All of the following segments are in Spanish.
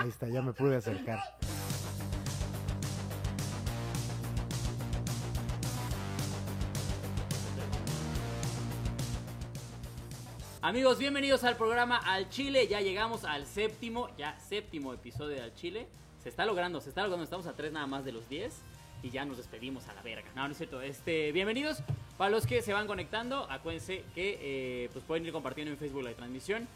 Ahí está, ya me pude acercar. Amigos, bienvenidos al programa Al Chile. Ya llegamos al séptimo, ya séptimo episodio de Al Chile. Se está logrando, se está logrando. Estamos a tres nada más de los diez. Y ya nos despedimos a la verga. No, no es cierto. Este, bienvenidos. Para los que se van conectando, acuérdense que eh, pues pueden ir compartiendo en Facebook la transmisión.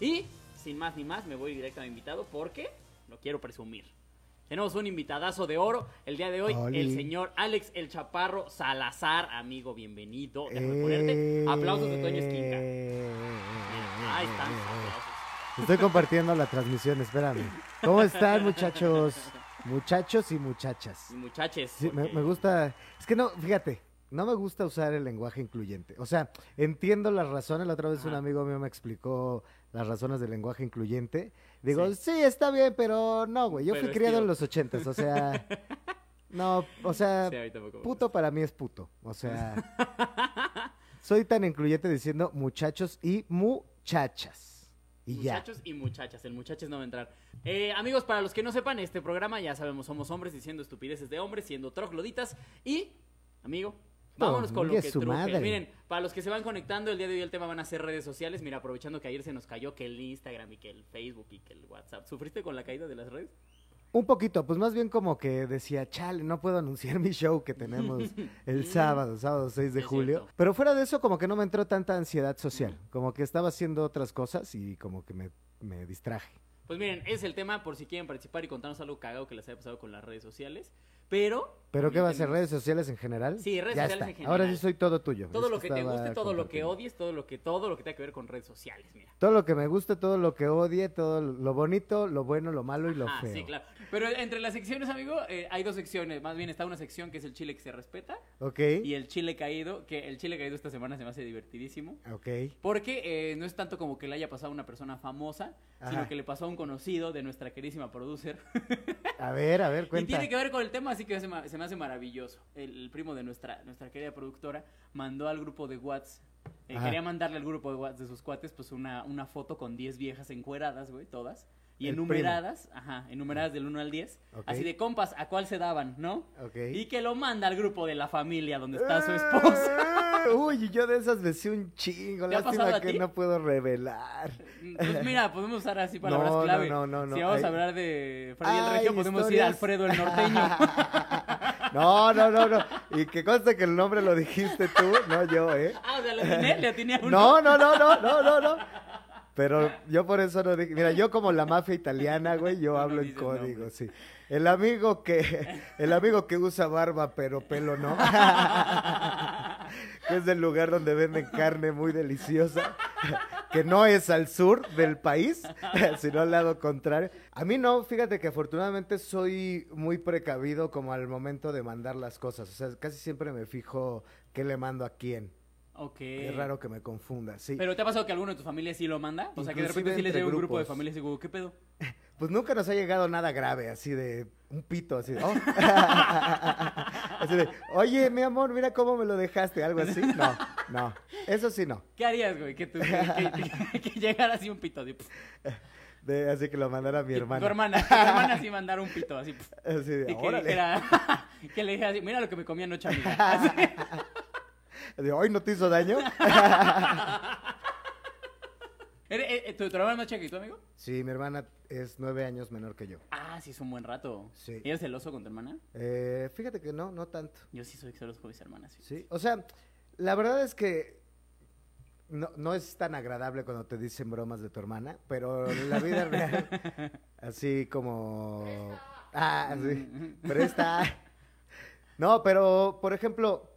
Y sin más ni más, me voy directo a mi invitado porque lo quiero presumir. Tenemos un invitadazo de oro el día de hoy, Oli. el señor Alex El Chaparro Salazar. Amigo, bienvenido. Déjame Eh, ponerte aplausos de Toño Esquinca. Ahí están los aplausos. Estoy compartiendo la transmisión, espérame. ¿Cómo están, muchachos? Muchachos y muchachas. Y muchaches. Sí, me, porque- me gusta. Es que no, fíjate, no me gusta usar el lenguaje incluyente. O sea, entiendo las razones. La otra vez un amigo mío me explicó las razones del lenguaje incluyente. Digo, Sí. sí, está bien, pero no, güey. Yo Pero fui criado en los ochentas, o sea. No, o sea, Sí, puto para mí es puto. O sea, soy tan incluyente diciendo muchachos y muchachas. Y ya. Muchachos y muchachas, el muchachos no va a entrar. Eh, amigos, para los que no sepan, este programa ya sabemos, somos hombres diciendo estupideces de hombres, siendo trogloditas. Y, amigo, vámonos con lo que su madre. Miren, para los que se van conectando, el día de hoy el tema van a ser redes sociales. Mira, aprovechando que ayer se nos cayó que el Instagram y que el Facebook y que el WhatsApp. ¿Sufriste con la caída de las redes? Un poquito, pues más bien como que decía, chale, no puedo anunciar mi show que tenemos el sábado, sábado 6 de Es julio. cierto. Pero fuera de eso, como que no me entró tanta ansiedad social. Como que estaba haciendo otras cosas y como que me, me distraje. Pues miren, es el tema por si quieren participar y contarnos algo cagado que les haya pasado con las redes sociales. Pero. ¿Pero qué va a ser? ¿Redes sociales en general? Sí, redes Ya sociales está. en Ahora sí general. soy todo tuyo. Todo lo que te guste, todo lo que odies, todo lo que, todo lo que tenga que ver con redes sociales, mira. Todo lo que me guste, todo lo que odie, todo lo bonito, lo bueno, lo malo y lo Ah, feo. sí, claro. Pero entre las secciones, amigo, eh, hay dos secciones. Más bien está una sección que es el chile que se respeta ¿Ok? y el chile caído, que el chile caído esta semana se me hace divertidísimo. Ok. Porque eh, no es tanto como que le haya pasado a una persona famosa, Ajá. sino que le pasó a un conocido de nuestra queridísima producer. A ver, a ver, Y cuenta. tiene que ver con el tema, así que se me, se me hace maravilloso. El, el primo de nuestra, nuestra querida productora mandó al grupo de Whats. eh, quería mandarle al grupo de Whats de sus cuates, pues una, una foto con 10 viejas encueradas, güey, todas. Y El enumeradas, ajá, enumeradas del 1 al 10. Ok. Así de compas, ¿a cuál se daban, no? Ok. Y que lo manda al grupo de la familia donde está su esposa. Uy, yo de esas besé un chingo. ¿Te ha pasado Lástima que ti? no puedo revelar. Pues mira, podemos usar así palabras No, no, clave. no, no, no, Si vamos hay- a hablar de Freddy el Regio, podemos ir a historias. Alfredo el Norteño. No, no, no, no. Y que conste que el nombre lo dijiste tú, no yo, ¿eh? ah, o sea, le atiné, le atiné a uno. No, no, no, no, no, no, no. Pero yo por eso no dije. Mira, yo como la mafia italiana, güey, yo No, hablo en código, sí. El amigo que, el amigo que usa barba pero pelo no. que es del lugar donde venden carne muy deliciosa. que no es al sur del país, sino al lado contrario. A mí no, fíjate que afortunadamente soy muy precavido como al momento de mandar las cosas. O sea, casi siempre me fijo qué le mando a quién. Ok. Es raro que me confunda, sí. ¿Pero te ha pasado que alguno de tu familia sí lo manda? O sea, que de repente sí les llega un grupo de familias y digo, ¿qué pedo? Pues nunca nos ha llegado nada grave, así de un pito, así de, oh. Así de, oye, mi amor, mira cómo me lo dejaste, algo así. No, no, eso sí no. ¿Qué harías, güey? Que, tú- que, que- que llegara así un pito. Así, De- así que lo mandara a mi hermana. Tu hermana. Tu hermana sí mandara un pito, así. Así de, y que, dijera, que le dijera así, mira lo que me comí anoche, amiga. Así. De, hoy no te hizo daño. ¿Eres- eh, eh, ¿Tu, tu hermana más chica que tú, amigo? Sí, mi hermana es nueve años menor que yo. Ah, sí, es un buen rato. Sí. ¿Y eres celoso con tu hermana? Eh, fíjate que no, no tanto. Yo sí soy celoso con mis hermanas. sí. Sí, o sea, la verdad es que no, no es tan agradable cuando te dicen bromas de tu hermana, pero en la vida real, así como... Ah, sí, presta. No, pero, por ejemplo,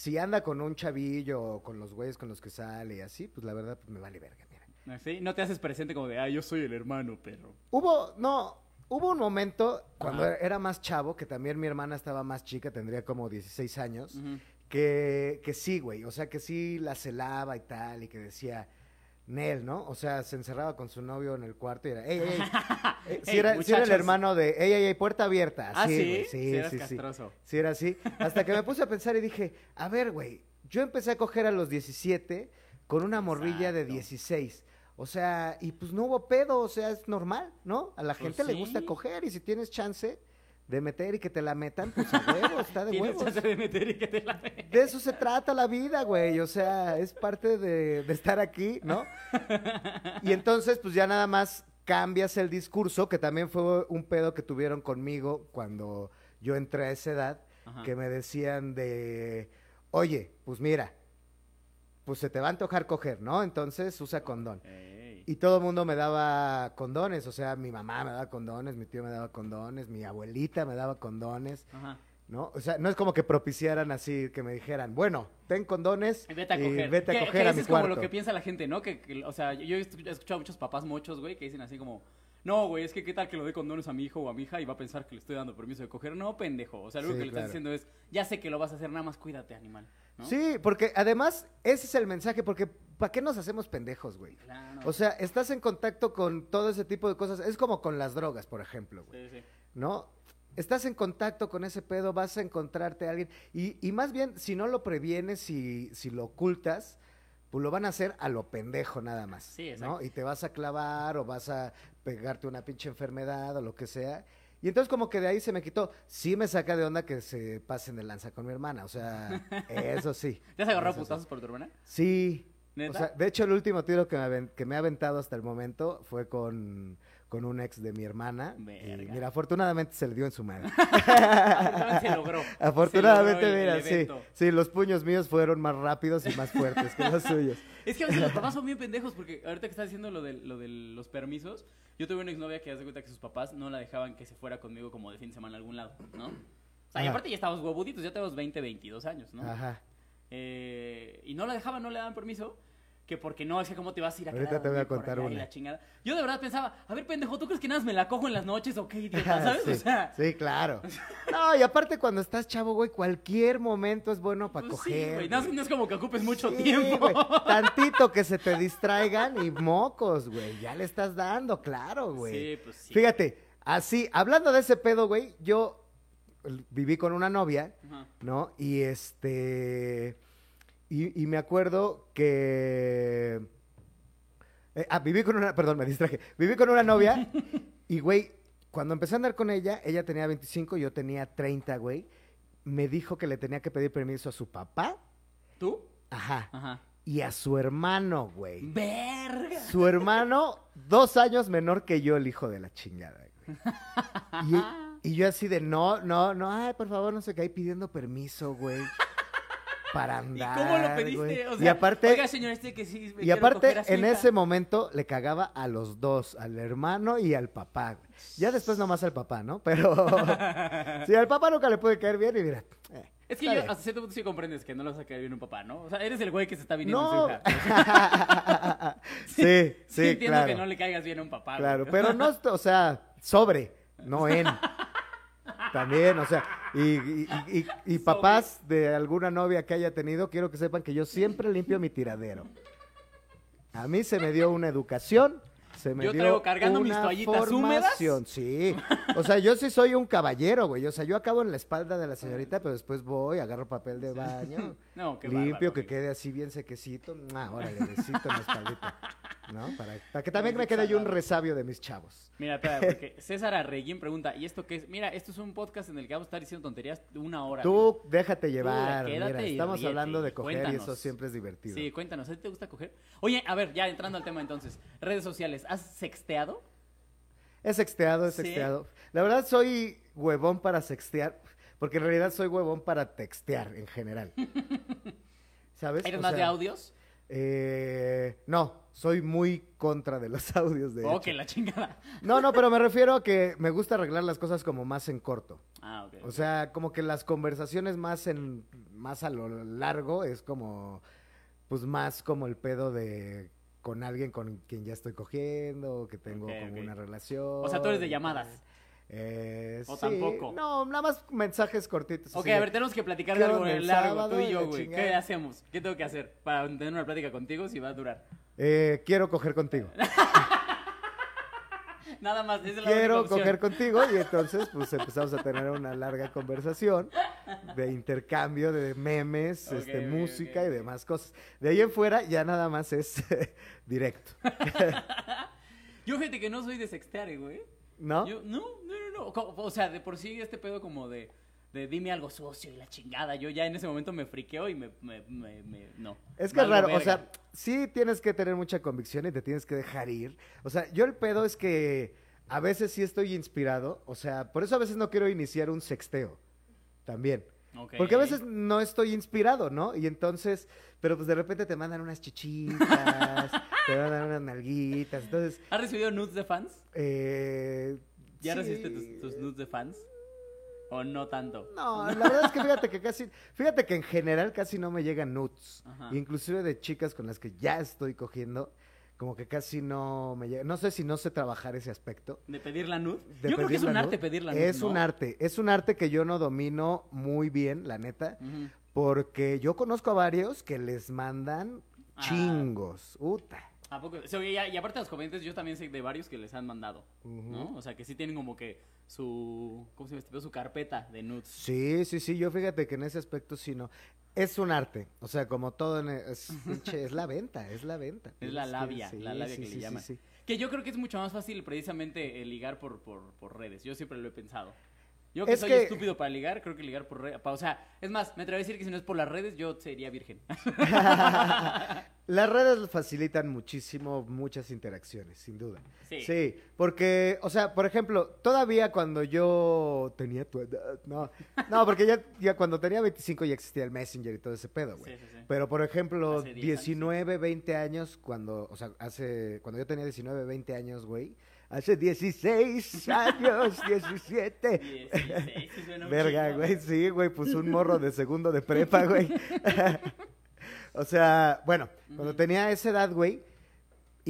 si anda con un chavillo o con los güeyes con los que sale y así, pues la verdad pues, me vale verga, mira. ¿Sí? No te haces presente como de, ah, yo soy el hermano, perro. Hubo, no, hubo un momento cuando era más chavo, que también mi hermana estaba más chica, tendría como 16 años. Que, que sí, güey, o sea, que sí la celaba y tal, y que decía, Nel, ¿no? O sea, se encerraba con su novio en el cuarto y era, ey, ey, ey. Eh, era, el hermano de, ey, ey, ey, puerta abierta. Ah, sí, ¿sí? güey, Sí, sí, sí, sí. era así. Hasta que me puse a pensar y dije, a ver, güey, yo empecé a coger a los 17 con una morrilla de Exacto. 16. O sea, y pues no hubo pedo, o sea, es normal, ¿no? A la Pues gente le gusta coger y si tienes chance de meter y que te la metan, pues a huevo, está de huevos. chance de meter y que te la De eso se trata la vida, güey. O sea, es parte de, de estar aquí, ¿no? Y entonces, pues ya nada más cambias el discurso, que también fue un pedo que tuvieron conmigo cuando yo entré a esa edad, Ajá. que me decían de, oye, pues mira, pues se te va a antojar coger, ¿no? Entonces usa condón. Y todo el mundo me daba condones, o sea, mi mamá me daba condones, mi tío me daba condones, mi abuelita me daba condones. Ajá. ¿no? O sea, no es como que propiciaran así, que me dijeran, bueno, ten condones Y Vete a coger. vete a coger a mi es como lo que piensa la gente, ¿no? Que, que, o sea, yo he escu- he escuchado a muchos papás mochos, güey, que dicen así como, no, güey, es que qué tal que lo dé condones a mi hijo o a mi hija y va a pensar que le estoy dando permiso de coger. No, pendejo. O sea, lo Sí, que le claro. estás diciendo es, ya sé que lo vas a hacer, nada más cuídate, animal. ¿No? Sí, porque además ese es el mensaje, porque ¿para qué nos hacemos pendejos, güey? Claro. O sea, estás en contacto con todo ese tipo de cosas. Es como con las drogas, por ejemplo, güey. Sí, sí. ¿No? Estás en contacto con ese pedo, vas a encontrarte a alguien. Y, y más bien, si no lo previenes, si, si lo ocultas, pues lo van a hacer a lo pendejo nada más. Sí, ¿no? exacto. Y te vas a clavar o vas a pegarte una pinche enfermedad o lo que sea. Y entonces como que de ahí se me quitó. Sí me saca de onda que se pasen de lanza con mi hermana. O sea, eso sí. ¿Ya se agarró a Eso sí. putazos por tu hermana? Sí. ¿Neta? O sea, de hecho, el último tiro que me, que me ha aventado hasta el momento fue con, con un ex de mi hermana. Y mira, afortunadamente se le dio en su madre. se logró. afortunadamente, Se logró el- mira, el sí, sí, los puños míos fueron más rápidos y más fuertes que los suyos. Es que a veces los papás son bien pendejos porque ahorita que estás diciendo lo de, lo de los permisos, yo tuve una exnovia que hace cuenta que sus papás no la dejaban que se fuera conmigo como de fin de semana a algún lado, ¿no? O sea, y aparte ya estábamos huevuditos, ya tenemos 20, 22 años, ¿no? Ajá. Eh, y no la dejaban, no le daban permiso. Que porque no, es que cómo te vas a ir a Ahorita te voy a contar una. la chingada. Yo de verdad pensaba, a ver, pendejo, ¿tú crees que nada más me la cojo en las noches o qué idiota, sabes? sí, o sea, sí, claro. No, y aparte cuando estás chavo, güey, cualquier momento es bueno para pues sí, coger. güey, no, es- güey. no es como que ocupes mucho Sí, tiempo. güey, Tantito que se te distraigan y mocos, güey. Ya le estás dando, claro, güey. Sí, pues sí. Fíjate, así, hablando de ese pedo, güey, yo viví con una novia. ¿no? Y este. Y, y me acuerdo que. eh, ah, viví con una. Perdón, me distraje. Viví con una novia y, güey, cuando empecé a andar con ella, ella tenía 25, yo tenía 30, güey. Me dijo que le tenía que pedir permiso a su papá. ¿Tú? Ajá. Ajá. Y a su hermano, güey. Verga. Su hermano, dos años menor que yo, el hijo de la chingada, güey. Y, y yo así de, no, no, no, ay, por favor, no sé qué, ahí pidiendo permiso, güey. Para ¿Y andar, cómo lo pediste? O sea, y aparte, oiga, señor, este que sí. me y aparte a en hija". ese momento le cagaba a los dos, al hermano y al papá. güey. Ya después nomás al papá, ¿no? Pero sí, al papá nunca le puede caer bien y mira. eh, Es que yo bien. hasta cierto punto sí comprendes que no le vas a caer bien un papá, ¿no? O sea, eres el güey que se está viniendo No. su hija. sí, sí, Sí, entiendo claro. que no le caigas bien a un papá. Claro, güey. pero no, o sea, sobre, no en. También, o sea, y, y- y- y- y papás de alguna novia que haya tenido, quiero que sepan que yo siempre limpio mi tiradero. A mí se me dio una educación, se me Yo dio traigo cargando mis una toallitas húmedas. formación, sí. O sea, yo sí soy un caballero, güey. O sea, yo acabo en la espalda de la señorita, pero después voy, agarro papel de baño, No, qué limpio, bárbaro, que quede así bien sequecito. Ah, órale, besito en la espaldita. ¿No? Para, para que también me quede yo un resabio de mis chavos. Mira, espera, porque César Arreguín pregunta, ¿y esto qué es? Mira, esto es un podcast en el que vamos a estar diciendo tonterías una hora. amigo. Tú déjate llevar. quédate Mira, estamos ríete hablando de coger y eso siempre es divertido. Sí, cuéntanos, ¿a ti te gusta coger? Oye, a ver, ya entrando al tema entonces, redes sociales, ¿has sexteado? Es sexteado, es Sí. sexteado. La verdad soy huevón para sextear, porque en realidad soy huevón para textear en general. ¿Sabes? ¿Eres O más de audios? eh, no, soy muy contra de los audios de Oh, hecho. que la chingada. No, no, pero me refiero a que me gusta arreglar las cosas como más en corto. Ah, ok. O sea, como que las conversaciones más en más a lo largo es como pues más como el pedo de con alguien con quien ya estoy cogiendo, que tengo Ok, como una relación. O sea, tú eres de llamadas. Eh, ¿O sí. tampoco? No, nada más mensajes cortitos. Ok, así a ver, tenemos que platicar ¿qué de algo el largo, tú y yo, güey. ¿Qué hacemos? ¿Qué tengo que hacer para tener una plática contigo si va a durar? eh, quiero coger contigo. Nada más, esa es la quiero coger contigo y entonces pues empezamos a tener una larga conversación de intercambio de memes, este, música y demás cosas. De ahí en fuera ya nada más es directo, Yo fíjate que no soy de sextear, güey. ¿No? Yo, no, no, no, no. O sea, de por sí este pedo como de, de dime algo sucio y la chingada. Yo ya en ese momento me friqueo y me, me, me, me- no. Es que es raro, o sea, sí tienes que tener mucha convicción y te tienes que dejar ir. O sea, yo el pedo es que a veces sí estoy inspirado, o sea, por eso a veces no quiero iniciar un sexteo también. Porque a veces no estoy inspirado, ¿no? Y entonces, pero pues de repente te mandan unas chichitas, te mandan unas nalguitas, entonces... ¿Has recibido nudes de fans? Eh, ¿Ya sí. recibiste tus, tus nudes de fans? ¿O no tanto? No, la verdad es que fíjate que casi, fíjate que en general casi no me llegan nudes, Ajá. inclusive de chicas con las que ya estoy cogiendo, como que casi no me llega, no sé si no sé trabajar ese aspecto. ¿De pedir la nude? de Yo creo que es un arte pedir la nude, Es un arte, es un arte que yo no domino muy bien, la neta. Porque yo conozco a varios que les mandan Ah. chingos. Uta. ¿A poco? Y, y aparte de los comediantes, yo también sé de varios que les han mandado. ¿no? O sea, que sí tienen como que su, ¿cómo se llama este? Su carpeta de nudes. Sí, sí, sí. Yo fíjate que en ese aspecto sí no. Es un arte. O sea, como todo en e- es, es la venta, es la venta. Es la labia, sí, la labia sí, que sí, le llaman. Que yo creo que es mucho más fácil precisamente el ligar por, por, por redes. Yo siempre lo he pensado. Yo que Es soy que- estúpido para ligar, creo que ligar por redes. O sea, es más, me atrevo a decir que si no es por las redes, yo sería virgen. Las redes facilitan muchísimo muchas interacciones, sin duda. Sí. porque, o sea, por ejemplo, todavía cuando yo tenía tu edad, no, no, porque ya, ya cuando tenía 25 ya existía el Messenger y todo ese pedo, güey. Sí, sí, sí. Pero, por ejemplo, Hace 10 años, 19, 20 años, cuando, o sea, hace, cuando yo tenía 19, 20 años, güey, hace 16 años, 17. 16, sí suena un Verga, güey, sí, güey, pues un morro de segundo de prepa, güey. o sea, bueno, cuando tenía esa edad, güey,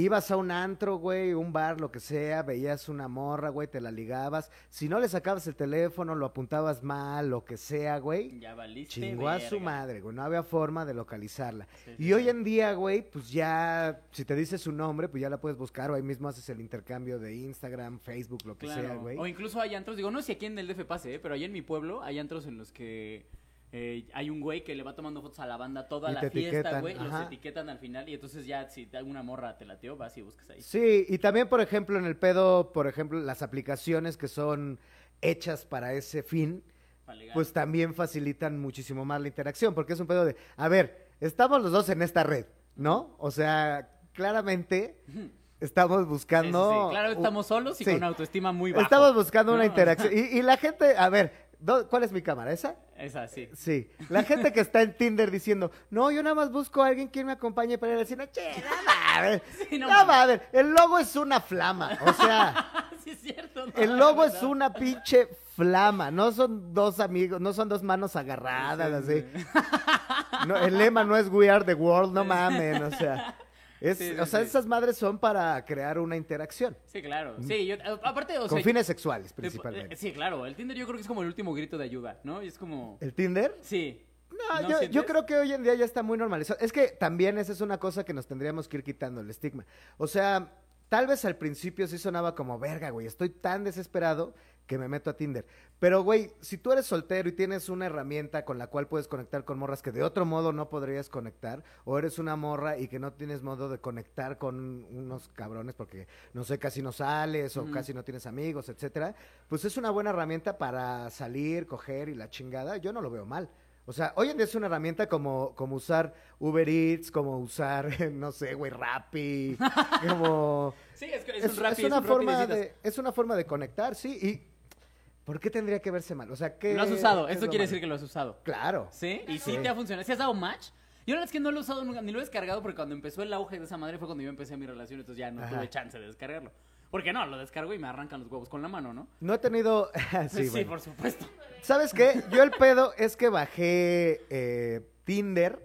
ibas a un antro, güey, un bar, lo que sea, veías una morra, güey, te la ligabas. Si no le sacabas el teléfono, lo apuntabas mal, lo que sea, güey. Ya valiste. Chingó a su madre, güey. No había forma de localizarla. Sí, Y sí, hoy sí. en día, güey, pues ya, si te dice su nombre, pues ya la puedes buscar. O ahí mismo haces el intercambio de Instagram, Facebook, lo que sea, güey. O incluso hay antros, digo, no sé si aquí en el DF pase, ¿eh? pero allá en mi pueblo hay antros en los que eh, hay un güey que le va tomando fotos a la banda toda Y la fiesta, güey, y los etiquetan al final y entonces ya si te alguna morra te lateó, vas y buscas ahí. Sí, y también, por ejemplo, en el pedo, por ejemplo, las aplicaciones que son hechas para ese fin, pues también facilitan muchísimo más la interacción, porque es un pedo de, a ver, estamos los dos en esta red, ¿no? O sea, claramente estamos Sí, sí, buscando... sí. Claro, estamos solos y con autoestima muy baja. Estamos buscando una interacción. Y, y la gente, a ver, ¿cuál es mi cámara? ¿Esa? Esa, sí. Sí. La gente que está en Tinder diciendo, no, yo nada más busco a alguien que me acompañe para ir al cine. Che, mames. Sí, no mames. mames. El logo es una flama. O sea, sí, es cierto. no, el logo es una pinche flama. No son dos amigos, no son dos manos agarradas, Sí, así. No, el lema no es We Are the World, no mames. O sea, es, Sí, sí, o sea sí. esas madres son para crear una interacción. Sí, claro. Sí, yo, a- aparte, o con sea, fines sexuales, te- principalmente. eh, Sí, claro. El Tinder yo creo que es como el último grito de ayuda, ¿no? Y es como... ¿El Tinder? Sí. No, ¿No yo, creo que hoy en día ya está muy normalizado. Es que también esa es una cosa que nos tendríamos que ir quitando, el estigma. O sea, tal vez al principio sí sonaba como, verga, güey, estoy tan desesperado que me meto a Tinder. Pero, güey, si tú eres soltero y tienes una herramienta con la cual puedes conectar con morras que de otro modo no podrías conectar, o eres una morra y que no tienes modo de conectar con unos cabrones porque, no sé, casi no sales o casi no tienes amigos, etcétera, pues es una buena herramienta para salir, coger y la chingada. Yo no lo veo mal. O sea, hoy en día es una herramienta como, como usar Uber Eats, como usar, no sé, güey, Rappi, como... Sí, es, que es, Es, un Rappi, es una un Rappi forma de, es una forma de conectar, sí, y ¿por qué tendría que verse mal? O sea, ¿qué Lo has usado. es Esto quiere decir que lo has usado. Claro. ¿Sí? ¿Y sí, Sí. te ha funcionado? ¿Sí has dado match? Yo la verdad es que no lo he usado nunca, ni lo he descargado porque cuando empezó el auge de esa madre fue cuando yo empecé mi relación, entonces ya no Ajá. tuve chance de descargarlo. Porque no, lo descargo y me arrancan los huevos con la mano, ¿no? No he tenido... sí, Sí, bueno. por supuesto. ¿Sabes qué? Yo el pedo es que bajé eh, Tinder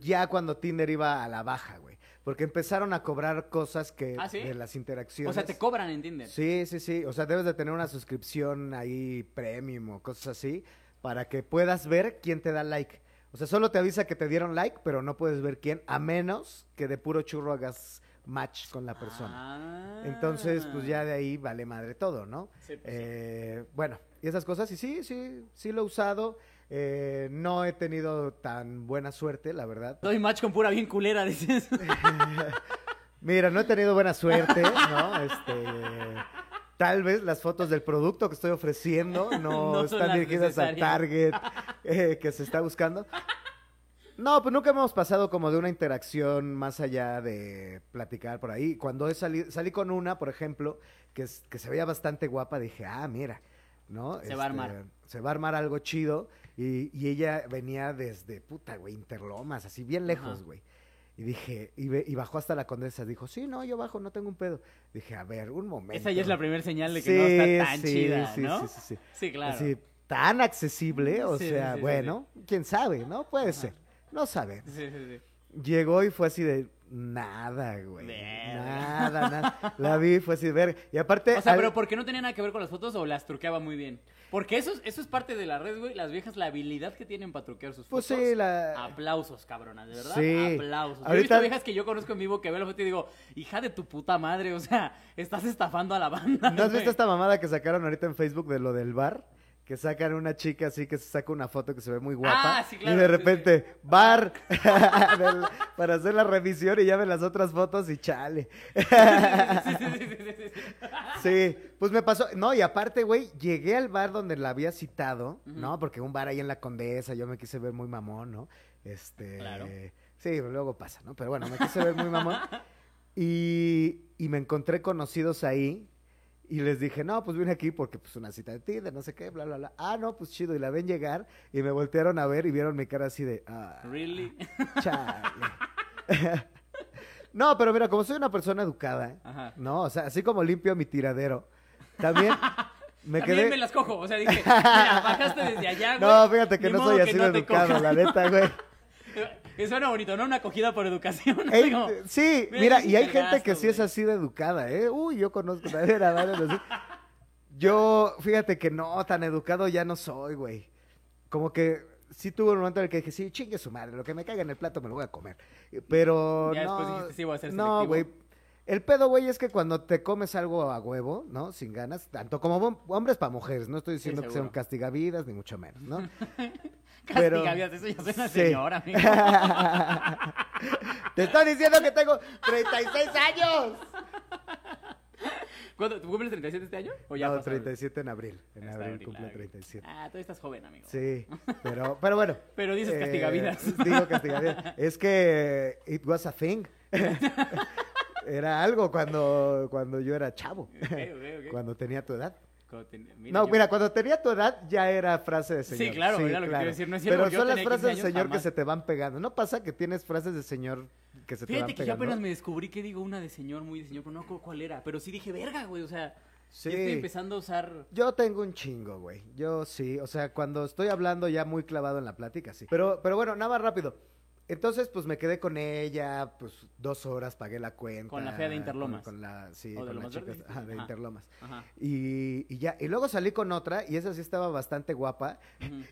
ya cuando Tinder iba a la baja, güey. Porque empezaron a cobrar cosas que ¿Ah, sí? de las interacciones. O sea, te cobran en Tinder. Sí, sí, sí. O sea, debes de tener una suscripción ahí premium o cosas así para que puedas ver quién te da like. O sea, solo te avisa que te dieron like, pero no puedes ver quién, a menos que de puro churro hagas match con la persona. Ah. Entonces, pues ya de ahí vale madre todo, ¿no? Sí, pues, sí. Eh, bueno, y esas cosas, y sí, sí, sí lo he usado. Eh, no he tenido tan buena suerte, la verdad. Doy match con pura bien culera, dices. Mira, no he tenido buena suerte, ¿no? Este, tal vez las fotos del producto que estoy ofreciendo no, están dirigidas al target eh, que se está buscando. No, pues nunca hemos pasado como de una interacción más allá de platicar por ahí. Cuando he sali- salí con una, por ejemplo, que, es- que se veía bastante guapa, dije, ah, mira, ¿no? Este, Se va a armar. Se va a armar algo chido. Y, y ella venía desde, puta, güey, Interlomas, así bien lejos, güey. Y dije, y, ve- y bajó hasta la condesa. Dijo, sí, no, yo bajo, no tengo un pedo. Dije, a ver, un momento. Esa ya es la primera señal de que Sí, no está tan sí, chida, sí, ¿no? Sí, sí, sí. Sí, claro. Así, tan accesible, o sea, bueno, quién sabe, ¿no? Puede Ajá. ser. No sabe. Sí, sí, sí. Llegó y fue así de nada, güey. Nada, nada. La vi, fue así ver. Y aparte. O sea, al- pero ¿por qué no tenía nada que ver con las fotos o las truqueaba muy bien? Porque eso, es- eso es parte de la red, güey. Las viejas, la habilidad que tienen para truquear sus Pues fotos. sí, la. Aplausos, cabronas, de verdad. Sí. Aplausos. Yo he Ahorita- visto viejas que yo conozco en vivo que veo la foto y digo, hija de tu puta madre, o sea, estás estafando a la banda. ¿No has güey". visto esta mamada que sacaron ahorita en Facebook de lo del bar? Que sacan una chica así que se saca una foto que se ve muy guapa. Ah, sí, claro, y de sí, repente, bar para hacer la revisión y ya ven las otras fotos y chale. Sí, pues me pasó. No, y aparte, güey, llegué al bar donde la había citado. ¿no? Porque un bar ahí en la Condesa, yo me quise ver muy mamón, ¿no? Este. Claro. Sí, luego pasa, ¿no? Pero bueno, me quise ver muy mamón. Y, y me encontré conocidos ahí. Y les dije, no, pues vine aquí porque pues una cita de Tinder, no sé qué, bla, bla, bla. Ah, no, pues chido. Y la ven llegar y me voltearon a ver y vieron mi cara así de, ah, Really? chale. no, pero mira, como soy una persona educada, Ajá. no, o sea, así como limpio mi tiradero, también me También quedé... me las cojo, o sea, dije, mira, bajaste desde allá, güey. No, fíjate que ni no soy que así no educado, la neta, güey. Que suena bonito, ¿no? Una acogida por educación. Ey, sí, mira, y hay un gente que sí es así de educada, ¿eh? Uy, yo conozco a así. Yo, fíjate que no, tan educado ya no soy, güey. Como que sí tuve un momento en el que dije, sí, chingue su madre, lo que me caiga en el plato me lo voy a comer. Pero Ya no, después dijiste, sí, voy a ser no, güey. El pedo, güey, es que cuando te comes algo a huevo, ¿no? Sin ganas, tanto como hom- hombres para mujeres, no estoy diciendo que sean seguro. castigavidas, ni mucho menos, ¿no? pero- Castigavidas, eso ya suena Sí. señora, amigo. Te estoy diciendo que tengo 36 años. ¿Cuándo, ¿Tú cumples 37 este año? ¿O ya no, pasaron? 37 en abril. En Está abril abril, cumple abril. 37. Ah, todavía estás joven, amigo. Sí, pero, pero bueno. Pero dices eh, castigavidas. Digo castigavidas. Es que it was a thing. Era algo cuando, cuando yo era chavo. Cuando tenía tu edad. Cuando ten- mira, no, yo- mira, cuando tenía tu edad ya era frase de señor. Sí, claro, era lo que a decir, no es cierto, Pero son las frases 15 de señor que se te van pegando. ¿No pasa que tienes frases de señor que se te van Fíjate que yo pegando? apenas me descubrí que digo una de señor, muy de señor, pero no recuerdo cuál era. Pero sí dije, verga, güey, o sea, Sí. ya estoy empezando a usar... Yo tengo un chingo, güey. Yo sí, o sea, cuando estoy hablando ya muy clavado en la plática, sí. Pero, pero bueno, nada más rápido. Entonces, pues me quedé con ella, pues dos horas pagué la cuenta. Con la fea de Interlomas. Con, con la, sí, ¿O de con la chica ajá, de Ajá. Interlomas. Ajá. Y, y ya, y luego salí con otra, y esa sí estaba bastante guapa.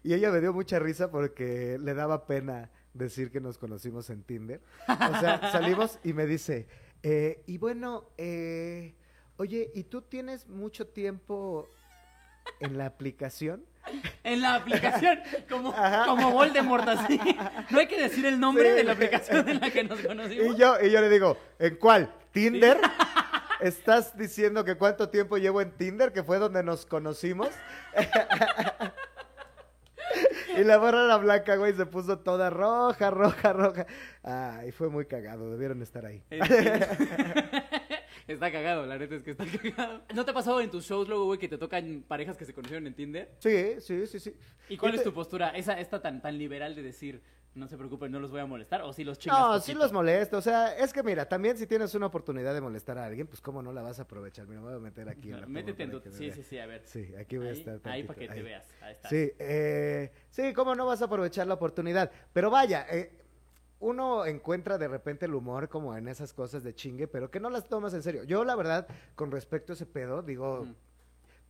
Y ella me dio mucha risa porque le daba pena decir que nos conocimos en Tinder. O sea, salimos y me dice, eh, y bueno, eh, oye, ¿y tú tienes mucho tiempo en la aplicación? En la aplicación, como, Ajá. como Voldemort, así. No hay que decir el nombre Sí. de la aplicación en la que nos conocimos. Y yo, y yo le digo, ¿en cuál? ¿Tinder? ¿Estás diciendo que cuánto tiempo llevo en Tinder, que fue donde nos conocimos? y la barra era blanca, güey, se puso toda roja, roja, roja. Ay, fue muy cagado, debieron estar ahí. Está cagado, la neta es que está cagado. ¿No te ha pasado en tus shows luego, güey, que te tocan parejas que se conocieron en Tinder? Sí, sí, sí, sí. ¿Y cuál es tu postura? ¿Esa, esta tan, tan liberal de decir, no se preocupen, no los voy a molestar? ¿O si los chingas No, sí los molesto. O sea, es que mira, también si tienes una oportunidad de molestar a alguien, pues cómo no la vas a aprovechar. Mira, me voy a meter aquí en la Métete en tu... Sí, sí, sí, a ver. Sí, aquí voy a estar. ahí para que te veas. Ahí está. Sí, eh, sí, cómo no vas a aprovechar la oportunidad. Pero vaya, eh, uno encuentra de repente el humor como en esas cosas de chingue, pero que no las tomas en serio. Yo, la verdad, con respecto a ese pedo, digo,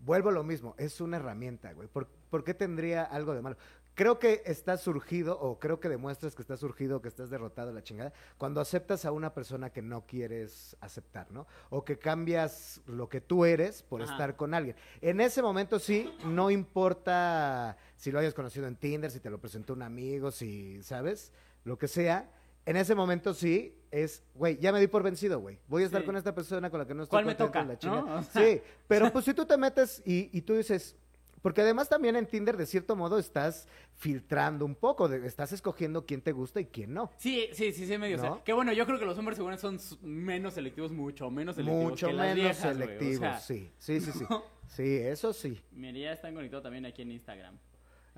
vuelvo a lo mismo, es una herramienta, güey. ¿Por, por qué tendría algo de malo? creo que estás surgido, o creo que demuestras que estás surgido, que estás derrotado la chingada, cuando aceptas a una persona que no quieres aceptar, ¿no? O que cambias lo que tú eres por Ajá. estar con alguien. En ese momento sí, no importa si lo hayas conocido en Tinder, si te lo presentó un amigo, si, ¿sabes? Lo que sea. En ese momento sí es, güey, ya me di por vencido, güey. Voy a estar Sí. con esta persona con la que no estoy ¿Cuál me toca, la no? O sea. Sí, pero pues si tú te metes y, y tú dices, porque además también en Tinder de cierto modo estás filtrando un poco, de- estás escogiendo quién te gusta y quién no. Sí, sí, sí, sí, medio. O ¿No? sea, que bueno, yo creo que los hombres según son menos selectivos, mucho menos selectivos. Mucho que las menos viejas, güey, o selectivos, sea, sí, sí, sí, sí. ¿no? Sí, eso sí. Mira, ya están conectados también aquí en Instagram.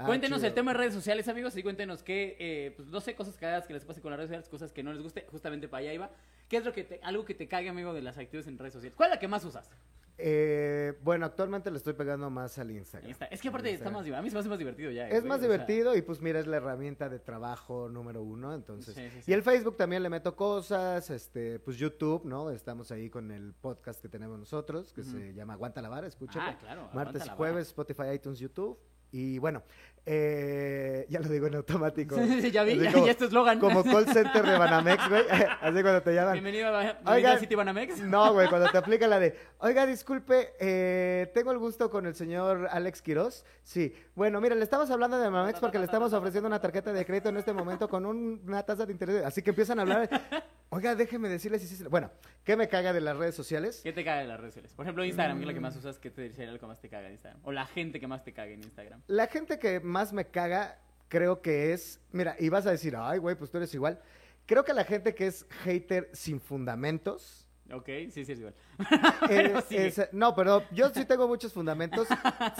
Ah, cuéntenos chido. el tema de redes sociales, amigos, y cuéntenos qué, eh, pues no sé, cosas cagadas que les pase con las redes sociales, cosas que no les guste, justamente para allá iba. ¿Qué es lo que te, algo que te cague, amigo, de las actividades en redes sociales? ¿Cuál es la que más usas? Eh, bueno, actualmente le estoy pegando más al Instagram. Insta- Es que aparte está más a mí se me hace más divertido ya. Es güey, más sea, divertido y pues mira, es la herramienta de trabajo número uno, entonces. Sí, sí, sí. Y el Facebook también le meto cosas, este, pues YouTube, ¿no? Estamos ahí con el podcast que tenemos nosotros, que se llama Aguanta la Vara, escúchalo. Ah, claro. Martes y jueves, Spotify, iTunes, YouTube. Y bueno, eh, ya lo digo en automático. Sí, sí, ya vi, ya, como- ya es tu eslogan. Como call center de Banamex, güey. Así cuando te llaman. Bienvenido a, bienvenido Oigan, a City Banamex. No, güey, cuando te aplica la de, oiga, disculpe, eh, tengo el gusto con el señor Alex Quiroz. Sí, bueno, mira, le estamos hablando de Banamex porque le estamos ofreciendo una tarjeta de crédito en este momento con un- una tasa de interés. Así que empiezan a hablar. Oiga, déjeme decirle si sí. Bueno, ¿qué me caga de las redes sociales? ¿Qué te caga de las redes sociales? Por ejemplo, Instagram, ¿qué es lo que más Mm. usas? ¿Qué te sería lo que más te caga de Instagram? O la gente que más te caga en Instagram. La gente que más me caga, creo que es. Mira, y vas a decir, ay, güey, pues tú eres igual. Creo que la gente que es hater sin fundamentos. Ok, sí, sí, es igual. es- no, pero yo sí tengo muchos fundamentos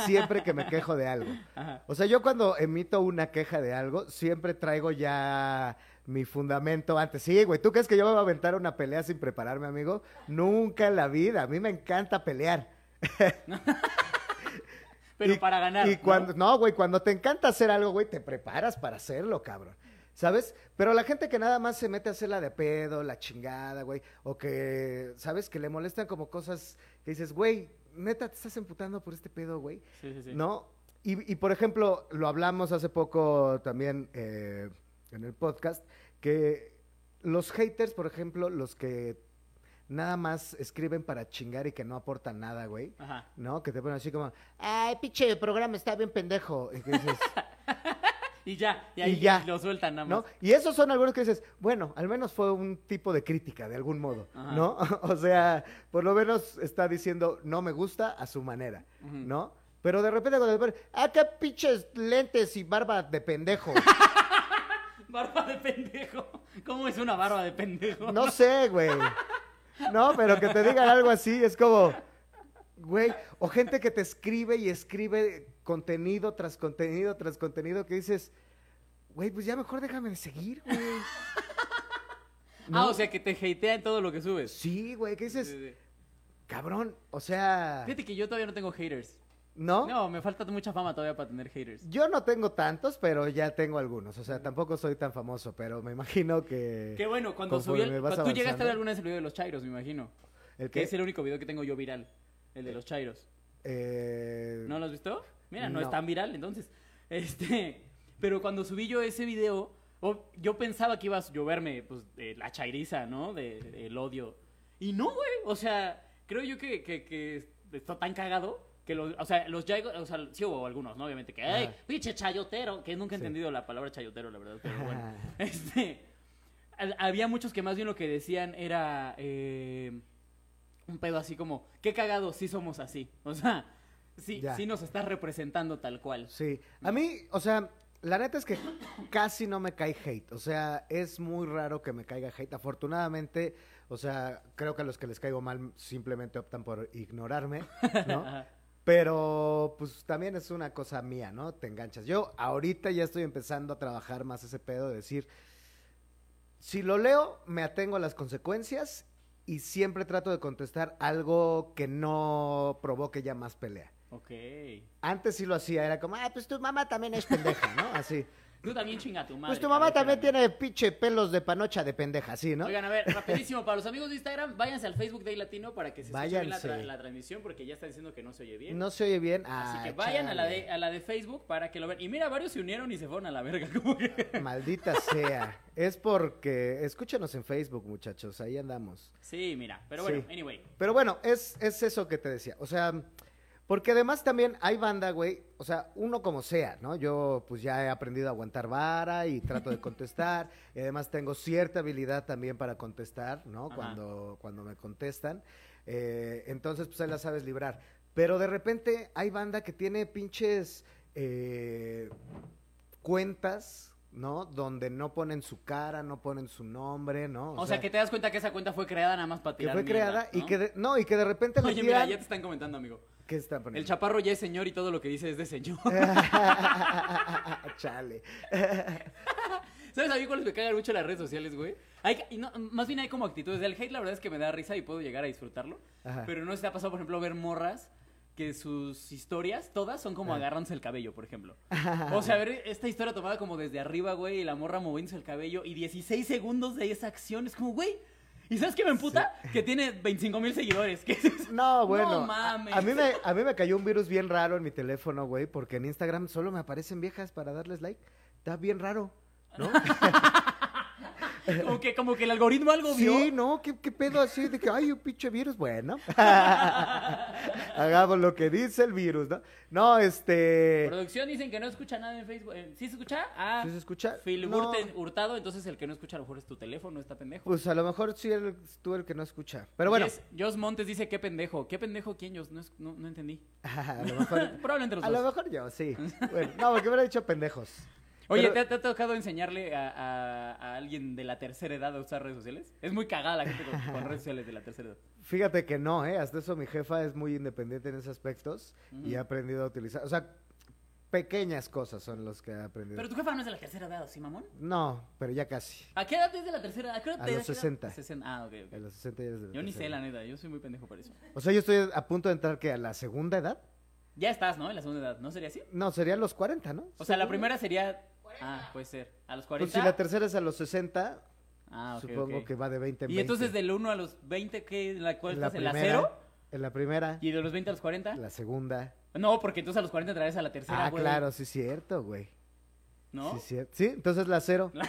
siempre que me quejo de algo. Ajá. O sea, yo cuando emito una queja de algo, siempre traigo ya mi fundamento antes. Sí, güey, ¿tú crees que yo me voy a aventar una pelea sin prepararme, amigo? Nunca en la vida. A mí me encanta pelear. Pero Y- para ganar. Y ¿no? cuando, no, güey, cuando te encanta hacer algo, güey, te preparas para hacerlo, cabrón. ¿Sabes? Pero la gente que nada más se mete a hacer la de pedo, la chingada, güey, o que, ¿sabes? Que le molestan como cosas que dices, güey, neta, te estás emputando por este pedo, güey. Sí, sí, sí. ¿No? Y, y, por ejemplo, lo hablamos hace poco también eh, en el podcast, que los haters, por ejemplo, los que nada más escriben para chingar y que no aportan nada, güey. Ajá. ¿No? Que te ponen así como, ay, pinche programa está bien pendejo. Y que dices, Y ya, y Y ahí ya. lo sueltan nada ¿no? más. Y esos son algunos que dices, bueno, al menos fue un tipo de crítica de algún modo, Ajá. ¿no? O sea, por lo menos está diciendo, no me gusta a su manera. ¿no? Pero de repente cuando te ponen, ah, qué pinches lentes y barba de pendejo. Barba de pendejo. ¿Cómo es una barba de pendejo? No sé, güey. No, pero que te digan algo así es como, güey, o gente que te escribe y escribe contenido tras contenido tras contenido que dices, güey, pues ya mejor déjame de seguir, güey. Ah, o sea que te hatea en todo lo que subes. Sí, güey, que dices, sí, sí. cabrón, o sea, Fíjate que yo todavía no tengo haters. ¿No? No, me falta mucha fama todavía para tener haters. Yo no tengo tantos, pero ya tengo algunos. O sea, tampoco soy tan famoso, pero me imagino que... Qué bueno, cuando subí el, cuando tú llegaste a ver alguna vez el video de los Chairos, me imagino. ¿El Que qué? es el único video que tengo yo viral. El de los Chairos. Eh, ¿No lo has visto? Mira, no, es No. tan viral, entonces. Este, pero cuando subí yo ese video, o- yo pensaba que iba a lloverme, pues, de la chairiza, ¿no? De, de- el odio. Y no, güey. O sea, creo yo que, que, que está tan cagado que los, o sea, los Yaigos, o sea, sí hubo algunos, ¿no? Obviamente que, ¡ay, pinche chayotero! Que nunca he Sí. entendido la palabra chayotero, la verdad, pero bueno. Este, al- había muchos que más bien lo que decían era eh, un pedo así como, qué cagado, sí somos así. O sea, sí, Ya. sí nos estás representando tal cual. Sí, a mí, o sea, la neta es que casi no me cae hate. O sea, es muy raro que me caiga hate. Afortunadamente, o sea, creo que a los que les caigo mal simplemente optan por ignorarme, ¿no? Pero, pues también es una cosa mía, ¿no? Te enganchas. Yo ahorita ya estoy empezando a trabajar más ese pedo de decir, si lo leo, me atengo a las consecuencias y siempre trato de contestar algo que no provoque ya más pelea. Ok. Antes sí lo hacía, era como, ah, pues tu mamá también es pendeja, ¿no? Así. Tú también chinga a tu madre. Pues tu mamá ver, también espérame. tiene pinche pelos de panocha de pendeja, ¿sí, no? Oigan, a ver, rapidísimo, para los amigos de Instagram, váyanse al Facebook de Latino para que se escuche bien la, Váyanse. tra- la transmisión, porque ya está diciendo que no se oye bien. No se oye bien. Así Ah, que vayan a la, de, a la de Facebook para que lo vean. Y mira, varios se unieron y se fueron a la verga. Como que... Maldita sea. Es porque. Escúchanos en Facebook, muchachos. Ahí andamos. Sí, mira. Pero bueno, Sí. anyway. Pero bueno, es, es eso que te decía. O sea, porque además también hay banda, güey. O sea, uno como sea, ¿no? Yo pues ya he aprendido a aguantar vara y trato de contestar. y además tengo cierta habilidad también para contestar, ¿no? Ajá. Cuando, cuando me contestan. Eh, entonces, pues ahí la sabes librar. Pero de repente hay banda que tiene pinches eh, cuentas, ¿no? Donde no ponen su cara, no ponen su nombre, ¿no? O, sea, que te das cuenta que esa cuenta fue creada nada más para que tirar fue mierda, creada y que de, no y que de repente le Oye, mira, ya te están comentando, amigo. ¿Qué están El chaparro ya es señor y todo lo que dice es de señor. Chale. ¿Sabes a mí cuáles me cagan mucho las redes sociales, güey? Hay que- y no, más bien hay como actitudes. El hate, la verdad es que me da risa y puedo llegar a disfrutarlo. Ajá. Pero no se te ha pasado, por ejemplo, ver morras que sus historias, todas son como agarrándose el cabello, por ejemplo. O sea, ver esta historia tomada como desde arriba, güey, y la morra moviéndose el cabello y 16 segundos de esa acción es como, güey. ¿Y sabes qué me emputa? Que tiene 25 mil seguidores. ¿Qué es eso? No, bueno. No mames. A, a mí me, a mí me cayó un virus bien raro en mi teléfono, güey, porque en Instagram solo me aparecen viejas para darles like. Está bien raro, ¿no? Como que, como que el algoritmo algo vio. Sí, no, ¿qué, qué pedo así de que, ay, un pinche virus, bueno. Hagamos lo que dice el virus, ¿no? No, este... Producción dicen que no escucha nada en Facebook. Eh, ¿Sí se escucha? Ah, ¿Sí se escucha? Phil No. Hurtado, entonces el que no escucha a lo mejor es tu teléfono, está pendejo. Pues a lo mejor sí eres tú el que no escucha. Pero bueno, Jos Montes dice, qué pendejo. ¿Qué pendejo quién, Jos? No, es- no, no entendí. a lo mejor... Probablemente los A dos. lo mejor yo, sí. Bueno, no, porque me hubiera dicho pendejos. Oye, Pero- ¿te, ha- te ha tocado enseñarle a, a- a alguien de la tercera edad a usar redes sociales? Es muy cagada la gente con, con redes sociales de la tercera edad. Fíjate que no, ¿eh? Hasta eso mi jefa es muy independiente en esos aspectos y ha aprendido a utilizar. O sea, pequeñas cosas son los que ha aprendido. Pero tu jefa no es de la tercera edad, ¿sí, mamón? No, pero ya casi. ¿A qué edad es de la tercera edad? ¿A, A los qué edad? 60. 60. Ah, ok, ok. A los 60 ya es de la Yo ni sé, la edad. neta. Yo soy muy pendejo por eso. O sea, yo estoy a punto de entrar que a la segunda edad. Ya estás, ¿no? En la segunda edad. ¿No sería así? No, serían los 40, ¿no? O sea, la primera sería... Ah, puede ser. ¿A los 40? Pues si la tercera es a los 60, Ah, supongo que va de 20 en Y 20. entonces del 1 a los 20, ¿qué? ¿En la cual En la estás? ¿En la primera, 0? En la primera, ¿Y de los 20 a los 40? la segunda. No, porque entonces a los 40 traes a la tercera, Ah, güey. claro, sí es cierto, güey. ¿No? Sí, cierto. Sí, entonces la cero.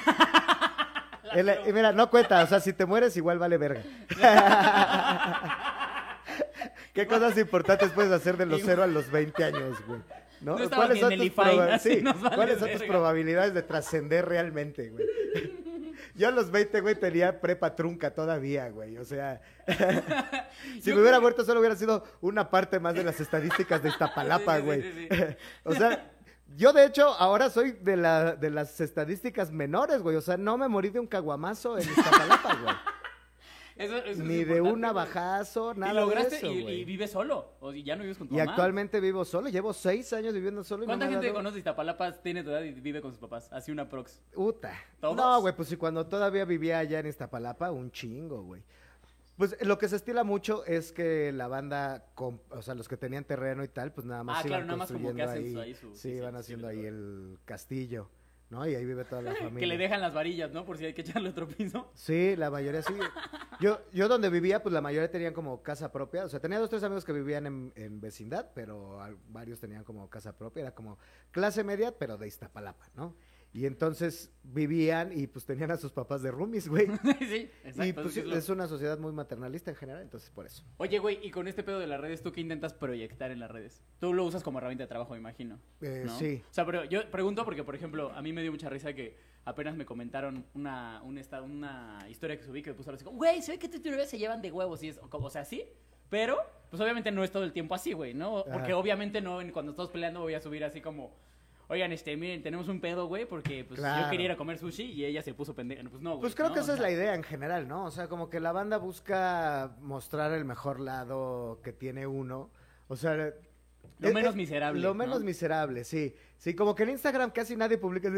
La El- cero. y mira, no cuenta, o sea, si te mueres igual vale verga. ¿Qué cosas importantes puedes hacer de los Igual. 0 a los 20 años, güey? ¿No? En el tus proba- sí, vale ¿cuáles son tus probabilidades de trascender realmente, güey? Yo a los 20, güey, tenía prepa trunca todavía, güey. O sea, si Yo me hubiera muerto solo hubiera sido una parte más de las estadísticas de Iztapalapa, güey. sí, sí, o sea, yo de hecho ahora soy de, la, de las estadísticas menores, güey. O sea, no me morí de un caguamazo en Iztapalapa, güey. Eso- eso es Ni de un navajazo, nada y lograste de eso, y, y vives solo. O ya no vives con tu Y mamá. actualmente vivo solo, llevo seis años viviendo solo. y ¿Cuánta gente dado- conoce Iztapalapa tiene tu edad y vive con sus papás? Así una prox. Uta. ¿Todos? No, güey, pues si cuando todavía vivía allá en Iztapalapa, un chingo, güey. Pues lo que se estila mucho es que la banda, o sea, los que tenían terreno y tal, pues nada más Ah, iban claro, nada más como que construyendo hacen ahí, su- ahí su- sí, sí, haciendo ahí el castillo, ¿no? Y ahí vive toda la familia. Que le dejan las varillas, ¿no? Por si hay que echarle otro piso. Sí, la mayoría sí. Yo, yo donde vivía, pues la mayoría tenían como casa propia. O sea, tenía dos, tres amigos que vivían en, en vecindad, pero varios tenían como casa propia. Era como clase media, pero de Iztapalapa, ¿no? Y entonces vivían y pues tenían a sus papás de roomies, güey. sí, exacto. y pues es una sociedad muy maternalista en general, entonces por eso. Oye, güey, y con este pedo de las redes, ¿tú qué intentas proyectar en las redes? Tú lo usas como herramienta de trabajo, me imagino. Eh, ¿no? sí. O sea, pero yo pregunto porque, por ejemplo, a mí me dio mucha risa que apenas me comentaron una, un esta- una historia que subí que me puso así como, güey, se ve que tú y tu novia se llevan de huevos y es, como, o sea, sí, pero, pues obviamente no es todo el tiempo así, güey, ¿no? Porque Ajá. obviamente no, cuando estamos peleando voy a subir así como... Oigan, este, miren, tenemos un pedo, güey, porque pues yo quería ir a comer sushi y ella se puso pendeja. Pues no, güey. Pues creo ¿no? que esa es la idea en general, ¿no? O sea, como que la banda busca mostrar el mejor lado que tiene uno. O sea, Lo menos miserable. Lo ¿no? menos miserable, sí. Sí, como que en Instagram casi nadie publica. Sí,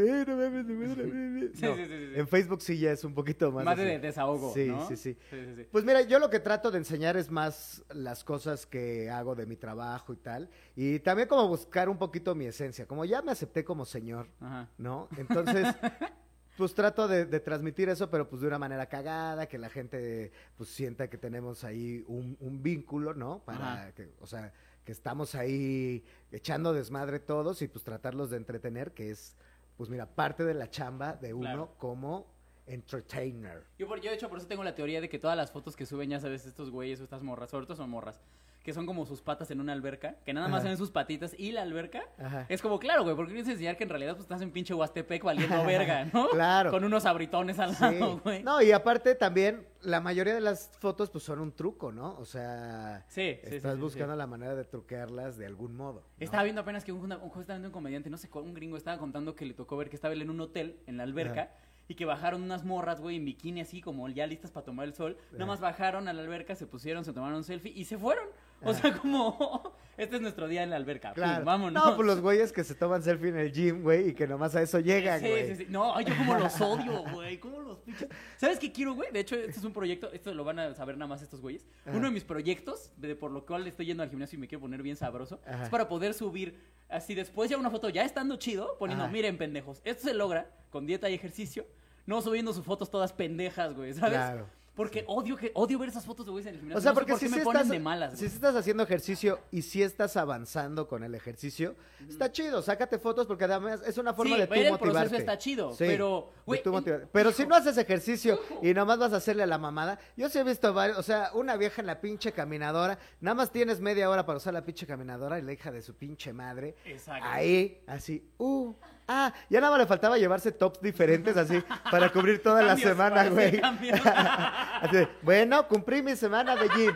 sí, sí. En Facebook sí ya es un poquito más. Más así. de desahogo, Sí, ¿no? sí, sí. sí, sí, sí. Pues mira, yo lo que trato de enseñar es más las cosas que hago de mi trabajo y tal. Y también como buscar un poquito mi esencia. Como ya me acepté como señor, Ajá. ¿no? Entonces, pues trato de, de transmitir eso, pero pues de una manera cagada, que la gente pues sienta que tenemos ahí un, un vínculo, ¿no? Para Ajá. que, o sea, que estamos ahí echando desmadre todos y pues tratarlos de entretener, que es, pues mira, parte de la chamba de uno Claro. como entertainer. Yo, por- yo, de hecho, por eso tengo la teoría de que todas las fotos que suben, ya sabes, estos güeyes o estas morras, sobre todo son morras, que son como sus patas en una alberca, que nada más Ajá. ven sus patitas y la alberca. Ajá. Es como, claro, güey, porque quieres enseñar que en realidad pues, estás en pinche Huastepec valiendo verga, ¿no? Claro. Con unos abritones al Sí. lado, güey. No, y aparte también, la mayoría de las fotos pues son un truco, ¿no? O sea, Sí, sí, sí, estás buscando la manera de truquearlas de algún modo. ¿no? Estaba viendo apenas que un, un- justamente un comediante, no sé un gringo, estaba contando que le tocó ver que estaba él en un hotel, en la alberca, y que bajaron unas morras, güey, en bikini así, como ya listas para tomar el sol. Nada más bajaron a la alberca, se pusieron, se tomaron un selfie y se fueron. O sea, como, este es nuestro día en la alberca. pum, Claro. vámonos. No, pues los güeyes que se toman selfie en el gym, güey, y que nomás a eso llegan, Sí, güey. sí, sí. No, ay, yo como los odio, güey. ¿Cómo los pinches? ¿Sabes qué quiero, güey? De hecho, este es un proyecto, esto lo van a saber nada más estos güeyes. Ajá. Uno de mis proyectos, de, por lo cual estoy yendo al gimnasio y me quiero poner bien sabroso, Ajá. es para poder subir así después ya una foto ya estando chido, poniendo, Ajá. miren, pendejos. Esto se logra con dieta y ejercicio, no subiendo sus fotos todas pendejas, güey, ¿sabes? Claro. Porque odio que odio ver esas fotos de güeyes en el gimnasio. O sea, No porque por si sí estás, de malas, si güey. sí estás haciendo ejercicio y si estás avanzando con el ejercicio, está chido, sácate fotos porque además es una forma Sí, de tú el motivarte. proceso está chido, pero, güey. Pero si no haces ejercicio y nomás vas a hacerle a la mamada, yo sí he visto varios, o sea, una vieja en la pinche caminadora, nada más tienes media hora para usar la pinche caminadora y la hija de su pinche madre, Exacto. ahí, así, uh, ah, ya nada más le faltaba llevarse tops diferentes así para cubrir toda la Cambios, semana, güey. Así bueno, cumplí mi semana de gym.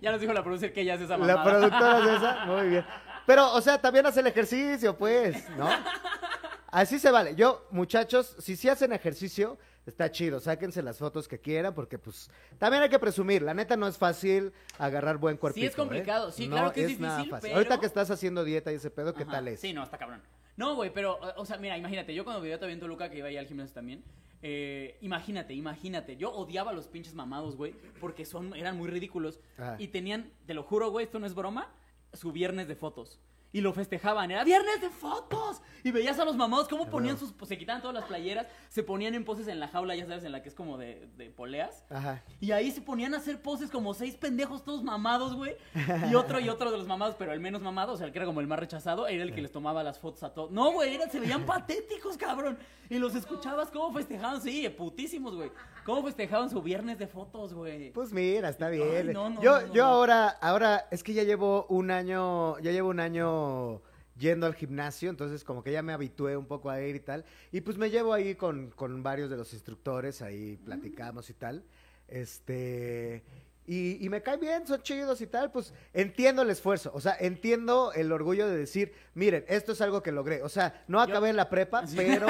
Ya nos dijo la producer que ella hace esa mamada. La productora de esa, muy bien. Pero, o sea, también hace el ejercicio, pues, ¿no? Así se vale. Yo, muchachos, si sí hacen ejercicio, está chido. Sáquense las fotos que quieran, porque, pues, también hay que presumir. La neta no es fácil agarrar buen cuerpito. es complicado. ¿eh? Sí, No claro que es nada difícil, fácil. pero- Ahorita que estás haciendo dieta y ese pedo, ¿qué Ajá. tal es? Sí, no, está cabrón. No, güey, pero, o sea, mira, imagínate, yo cuando vivía todavía en Toluca, que iba ahí al gimnasio también, eh, imagínate, imagínate, yo odiaba a los pinches mamados, güey, porque son, eran muy ridículos, Ajá. y tenían, te lo juro, güey, esto no es broma, su viernes de fotos. Y lo festejaban, era viernes de fotos. Y veías a los mamados cómo ponían sus, se quitaban todas las playeras, se ponían en poses en la jaula, ya sabes, en la que es como de, de poleas. Ajá. Y ahí se ponían a hacer poses como seis pendejos todos mamados, güey. Y otro y otro de los mamados, pero el menos mamado, o sea, el que era como el más rechazado, era el que les tomaba las fotos a todos. No, güey, se veían patéticos, cabrón. Y los escuchabas cómo festejaban, sí, putísimos, güey. Cómo festejaban su viernes de fotos, güey. Pues mira, está bien. Ay, no, no, yo no, yo ahora, ahora, es que ya llevo un año, ya llevo un año yendo al gimnasio, entonces como que ya me habitué un poco a ir y tal. Y pues me llevo ahí con, con varios de los instructores, ahí platicamos y tal. Este. Y, y me caen bien, son chidos y tal, pues entiendo el esfuerzo, o sea, entiendo el orgullo de decir, miren, esto es algo que logré, o sea, no acabé en la prepa, pero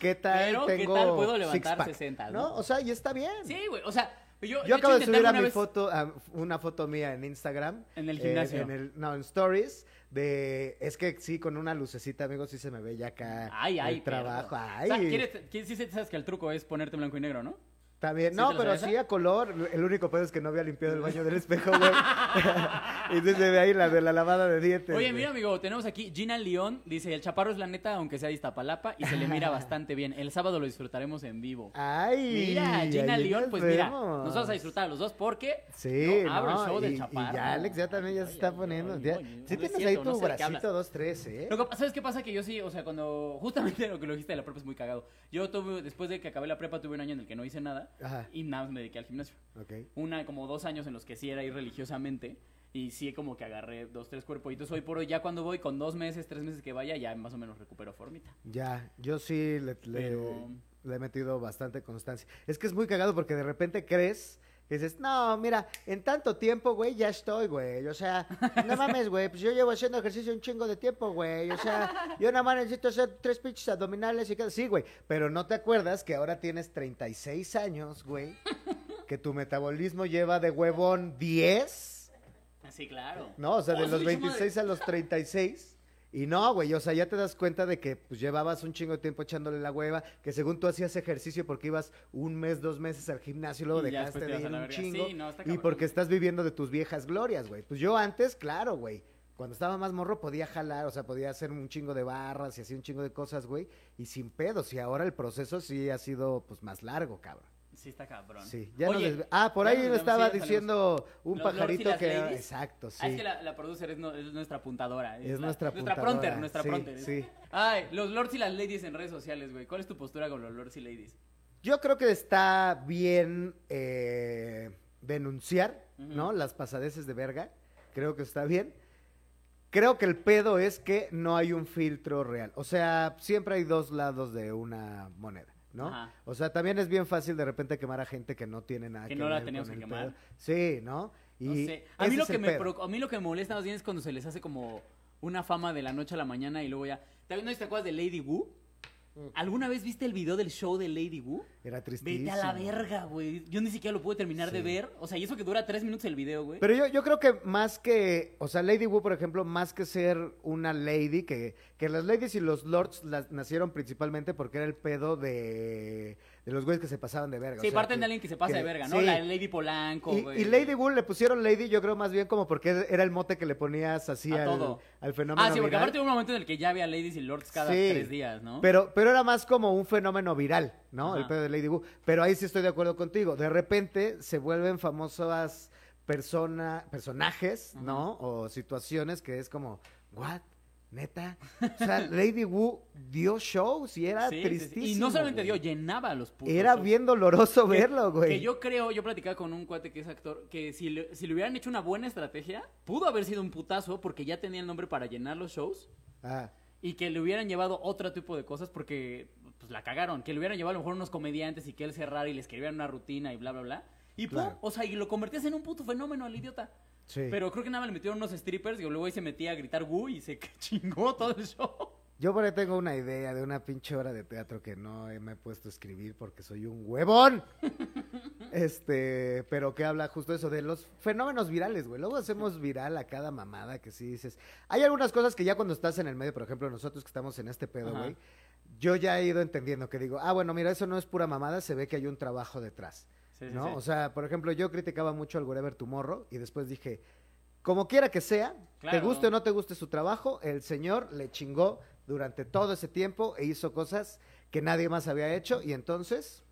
¿qué tal Pero, ¿qué tengo tal puedo levantar six-pack? 60, ¿no? no? O sea, y está bien. Sí, güey, o sea, yo, Yo de hecho, acabo de subir a mi vez- foto, a una foto mía en Instagram. En el eh, gimnasio. en el, no, en Stories. De, es que sí, con una lucecita, amigos, sí se me ve ya acá Ay, ay, el trabajo. pero- Ay, O sea, ¿quieres, sí sabes que el truco es ponerte blanco y negro, ¿no? también. ¿sí No, pero sí esa? a color. El único pedo es que no había limpiado el baño del espejo, güey. y ve ahí la de la lavada de dientes. Oye, mira, amigo, tenemos aquí Gina León. Dice: El chaparro es la neta, aunque sea de Iztapalapa, y se le mira bastante bien. El sábado lo disfrutaremos en vivo. Ay. Mira, Gina León, pues mira, nos vamos a disfrutar los dos porque Sí, abro no, el show del chaparro. y ya Alex ya también ya se está poniendo. ya- sí no es tienes ahí no tu sé de qué bracito hablas. 2-3, ¿eh? Lo que- ¿Sabes qué pasa? Que yo sí, o sea, cuando. Justamente lo que lo dijiste de la prepa es muy cagado. Yo tuve, después de que acabé la prepa, tuve un año en el que no hice nada Ajá, y nada más me dediqué al gimnasio. ok. Una, como dos años en los que sí era ir religiosamente. Y sí, como que agarré dos, tres cuerpos. Hoy por hoy, ya cuando voy con dos meses, tres meses que vaya, ya más o menos recupero formita. Ya, yo sí le, le- Pero- le he metido bastante constancia. Es que es muy cagado porque de repente crees que dices, no, mira, en tanto tiempo, güey, ya estoy, güey. O sea, no mames, güey, pues yo llevo haciendo ejercicio un chingo de tiempo, güey. O sea, yo nada más necesito hacer tres pinches abdominales y cada... Sí, güey, pero no te acuerdas que ahora tienes 36 años, güey, que tu metabolismo lleva de huevón 10. Sí, claro. ¿no? O sea, Oh, de su los pinche 26 a los 36. Y no, güey, o sea, ya te das cuenta de que pues, llevabas un chingo de tiempo echándole la hueva, que según tú hacías ejercicio porque ibas un mes, dos meses al gimnasio y luego Y dejaste de ir un chingo. Sí, no, y porque estás viviendo de tus viejas glorias, güey. Pues yo antes, claro, güey. Cuando estaba más morro podía jalar, o sea, podía hacer un chingo de barras y así un chingo de cosas, güey. Y sin pedos. Y ahora el proceso sí ha sido, pues, más largo, cabrón. Sí, está cabrón. Sí, ya desvi- Ah, por ahí me estaba sí, diciendo un Los lords y pajarito las que... ladies. Exacto, sí. Ah, es que la, la producer es, no- es nuestra apuntadora. Es la- nuestra Nuestra apuntadora, pronter, nuestra sí, pronter. sí. Ay, los lords y las ladies en redes sociales, güey. ¿Cuál es tu postura con los lords y ladies? Yo creo que está bien eh, denunciar. ¿no? Las pasadeces de verga. Creo que está bien. Creo que el pedo es que no hay un filtro real. O sea, siempre hay dos lados de una moneda, ¿no? Ajá. O sea, también es bien fácil de repente quemar a gente que no tiene nada Que que, no la teníamos que quemar. pedo. Sí, ¿no? Y No sé. A mí, lo que me a mí lo que me molesta más bien es cuando se les hace como una fama de la noche a la mañana y luego ya. ¿También no te acuerdas de Lady Wu? ¿Alguna vez viste el video del show de Lady Wu? Era tristísimo. Vete a la verga, güey. Yo ni siquiera lo pude terminar de ver. O sea, y eso que dura tres minutos el video, güey. Pero yo, yo creo que más que, o sea, Lady Wu, por ejemplo, más que ser una lady, que, que las ladies y los lords las nacieron principalmente porque era el pedo de, de los güeyes que se pasaban de verga. Sí, o sea, parten que- de alguien que se pasa que- de verga, ¿no? sí. La Lady Polanco, Y, güey. y Lady Wu le pusieron Lady, yo creo más bien como porque era el mote que le ponías así al, todo. al fenómeno Ah, sí, porque viral. aparte hubo un momento en el que ya había ladies y lords cada Sí. tres días, ¿no? Pero, pero era más como un fenómeno viral, ¿no? Ajá. El pedo de Lady Wu. Pero ahí sí estoy de acuerdo contigo. De repente se vuelven famosas persona, personajes, ¿no? O situaciones que es como, ¿what? ¿Neta? O sea, Lady Wu dio shows y era Sí, sí, sí. tristísimo. Y no solamente dio, llenaba los putos. Era shows. bien doloroso Que- verlo, güey. Que yo creo, yo platicaba con un cuate que es actor, que si le, si le hubieran hecho una buena estrategia, pudo haber sido un putazo porque ya tenía el nombre para llenar los shows Ah, y que le hubieran llevado otro tipo de cosas porque pues la cagaron, que le hubieran llevado a lo mejor unos comediantes y que él cerrara y le escribieran una rutina y bla, bla, bla. Y pum, o sea, y lo convertías en un puto fenómeno al idiota. Sí. Pero creo que nada más le metieron unos strippers y luego ahí se metía a gritar Wu y se chingó todo el show. Yo por ahí tengo una idea de una pinche obra de teatro que no me he puesto a escribir porque soy un huevón. Este, pero que habla justo eso de los fenómenos virales, güey. Luego hacemos viral a cada mamada que sí dices. Hay algunas cosas que ya cuando estás en el medio, por ejemplo, nosotros que estamos en este pedo, Ajá. güey, yo ya he ido entendiendo que digo, ah, bueno, mira, eso no es pura mamada, se ve que hay un trabajo detrás. Sí, sí, ¿no? sí. O sea, por ejemplo, yo criticaba mucho al Wherever Tomorrow y después dije, como quiera que sea, te guste o no te guste su trabajo, el señor le chingó durante todo ese tiempo e hizo cosas que nadie más había hecho y entonces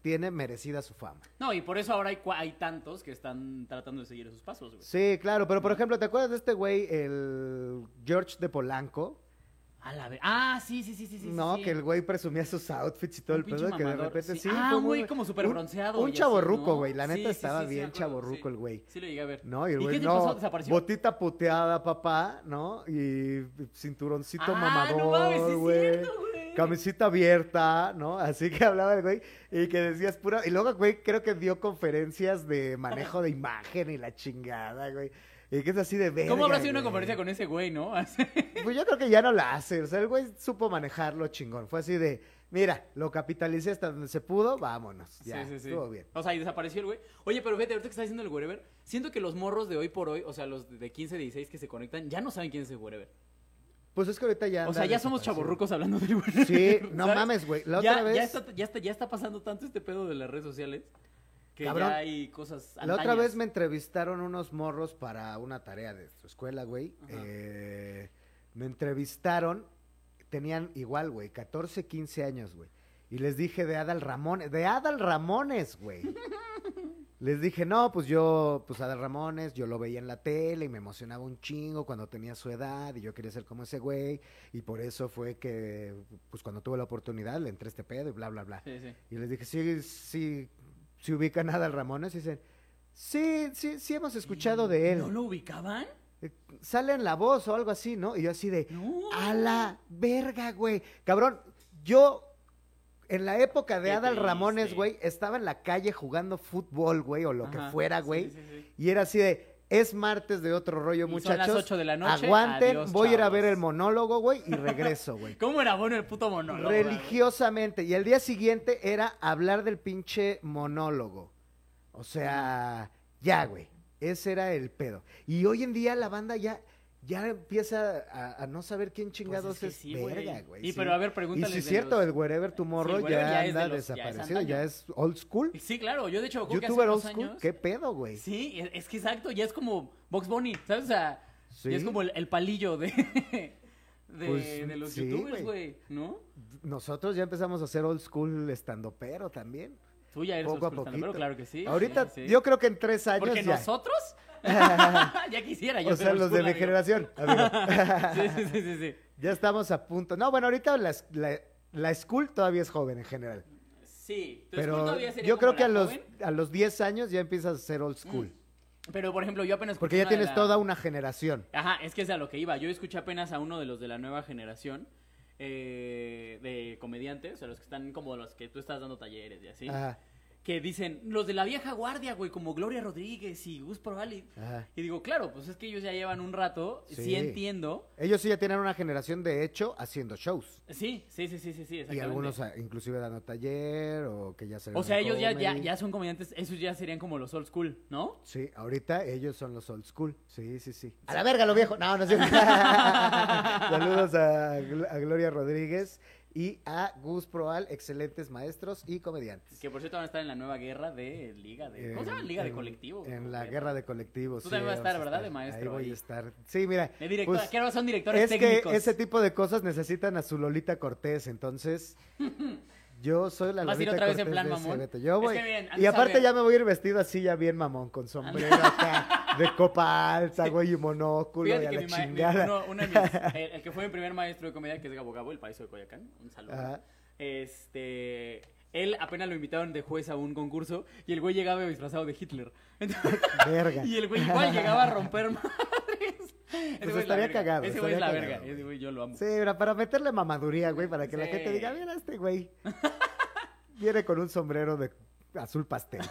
tiene merecida su fama. No, y por eso ahora hay, hay tantos que están tratando de seguir esos pasos, güey. Sí, claro, pero por ejemplo, ¿te acuerdas de este güey, el George de Polanco? A la ver- Ah, sí, sí, sí, sí, sí. no, sí. que el güey presumía sus outfits y todo Un el pedo, que de repente sí. sí. Ah, un muy- güey como súper un- bronceado Un así, chaborruco, ¿no? güey, la neta sí, estaba bien chaborruco el güey. Sí lo llegué a ver. No, y el ¿Y güey, no, botita puteada, papá, ¿no? Y cinturoncito Ah, mamador, güey. güey. Camisita abierta, ¿no? Así que hablaba el güey y que decías pura... Y luego, güey, creo que dio conferencias de manejo de imagen y la chingada, güey. Y que es así de verga, ¿Cómo habrá sido una conferencia con ese güey, no? Pues yo creo que ya no la hace. O sea, el güey supo manejarlo chingón. Fue así de, mira, lo capitalicé hasta donde se pudo, vámonos. Ya, sí, sí, sí. estuvo bien. O sea, y desapareció el güey. Oye, pero fíjate, ahorita que está diciendo el wherever, siento que los morros de hoy por hoy, o sea, los de 15, 16 que se conectan, ya no saben quién es el wherever. Pues es que ahorita ya. O sea, ya somos chaborrucos hablando del wherever. Sí, no ¿sabes? mames, güey. La ya, otra vez. ya, está, ya, está, ya está pasando tanto este pedo de las redes sociales que Cabrón. ya hay cosas La otra antañas. vez me entrevistaron unos morros para una tarea de su escuela, güey. Eh, me entrevistaron, tenían igual, güey, 14, 15 años, güey. Y les dije de Adal Ramones, de Adal Ramones, güey. Les dije, no, pues yo, pues Adal Ramones, yo lo veía en la tele y me emocionaba un chingo cuando tenía su edad y yo quería ser como ese güey. Y por eso fue que, pues cuando tuve la oportunidad le entré a este pedo y bla, bla, bla. Sí, sí. Y les dije, sí, sí, sí ubican a Adal Ramones. Y dicen, sí, sí, sí hemos escuchado de él. ¿No lo ubicaban? Eh, Sale en la voz o algo así, ¿no? Y yo así de, No. a la verga, güey. Cabrón, yo en la época de Qué Adal triste. Ramones, güey, estaba en la calle jugando fútbol, güey, o lo que fuera, sí, güey. sí, sí. Y era así de, es martes de otro rollo, Y son muchachos. las ocho de la noche, Aguanten, adiós, voy a ir a ver el monólogo, güey, y regreso, güey. ¿Cómo era bueno el puto monólogo? güey? Religiosamente. Y el día siguiente era hablar del pinche monólogo. O sea, ya, güey. Ese era el pedo. Y hoy en día la banda ya, ya empieza a, a no saber quién chingados Pues es es, que sí, güey. verga, güey. Y sí. pero a ver, Y pregúntale sí es de cierto, los- el Wherever Tomorrow Sí, el Wherever ya, ya es de anda ya es desaparecido, ya es old school. Sí, claro, yo de hecho creo que hace YouTuber old unos school, años... ¿qué pedo, güey? Sí, es, es que exacto, ya es como Box Bunny, ¿sabes? O sea, Sí. ya es como el, el palillo de, de, Pues, de los sí, youtubers, güey. ¿no? Nosotros ya empezamos a hacer old school estando pero también. Tú ya eres Poco a old school poquito. pero claro que sí. Ahorita, sí, sí. yo creo que en tres años Porque ya. nosotros... ya quisiera yo o sea, los de school, mi amigo. generación. amigo. Sí, sí, sí, sí, ya estamos a punto. No, bueno, ahorita la, la, la school todavía es joven en general. Sí, tu school Pero todavía sería yo creo que a los, joven, a los 10 años ya empiezas a ser old school. Pero, por ejemplo, yo apenas... Porque ya tienes la- toda una generación. Ajá, es que es a lo que iba. Yo escuché apenas a uno de los de la nueva generación eh, de comediantes, o sea, los que están como los que tú estás dando talleres y así, Ajá, que dicen, los de la vieja guardia, güey, como Gloria Rodríguez y Gus Proal. Y, ajá. y digo, claro, pues es que ellos ya llevan un rato, sí, Sí. entiendo. Ellos sí ya tienen una generación de hecho haciendo shows. Sí, sí, sí, sí, sí, sí, Y algunos ah, inclusive dando taller o que ya se O sea, ellos ya, ya, ya son comediantes, esos ya serían como los old school, ¿no? Sí, ahorita ellos son los old school. Sí, sí, sí. A la verga, lo viejo. No, no es cierto. Saludos a Gloria Rodríguez y a Gus Proal, excelentes maestros y comediantes. Que por cierto van a estar en la nueva guerra de Liga de... ¿Cómo se llama? En- Liga de en- colectivos. En la guerra de colectivos. Tú sí, también vas a estar, ¿verdad? De maestro Ahí voy a estar. Sí, mira. De directora, pues, que ahora son directores es técnicos. que ese tipo de cosas necesitan a su Lolita Cortés, entonces yo soy la Vas a ir otra vez en Cortés plan de ese mamón. evento. Yo Es voy. que y aparte ya me voy a ir vestido así ya bien mamón, con sombrero acá, de copa alta, güey, y monóculo Fíjate y a que la mi ma- mi- chingada. uno, uno de mis- el, el que fue mi primer maestro de comedia, que es Gabo Gabo, el país de Coyacán, un saludo. Ajá. Este, él apenas lo invitaron de juez a un concurso y el güey llegaba disfrazado de Hitler. Entonces- Verga. y el güey igual llegaba a romper madres. Ese güey es la estaría verga. cagado, Ese güey es la verga. Ese güey yo lo amo. Sí, mira, para meterle mamaduría, güey, para que la Sí. gente diga, mira este güey. Viene con un sombrero de azul pastel.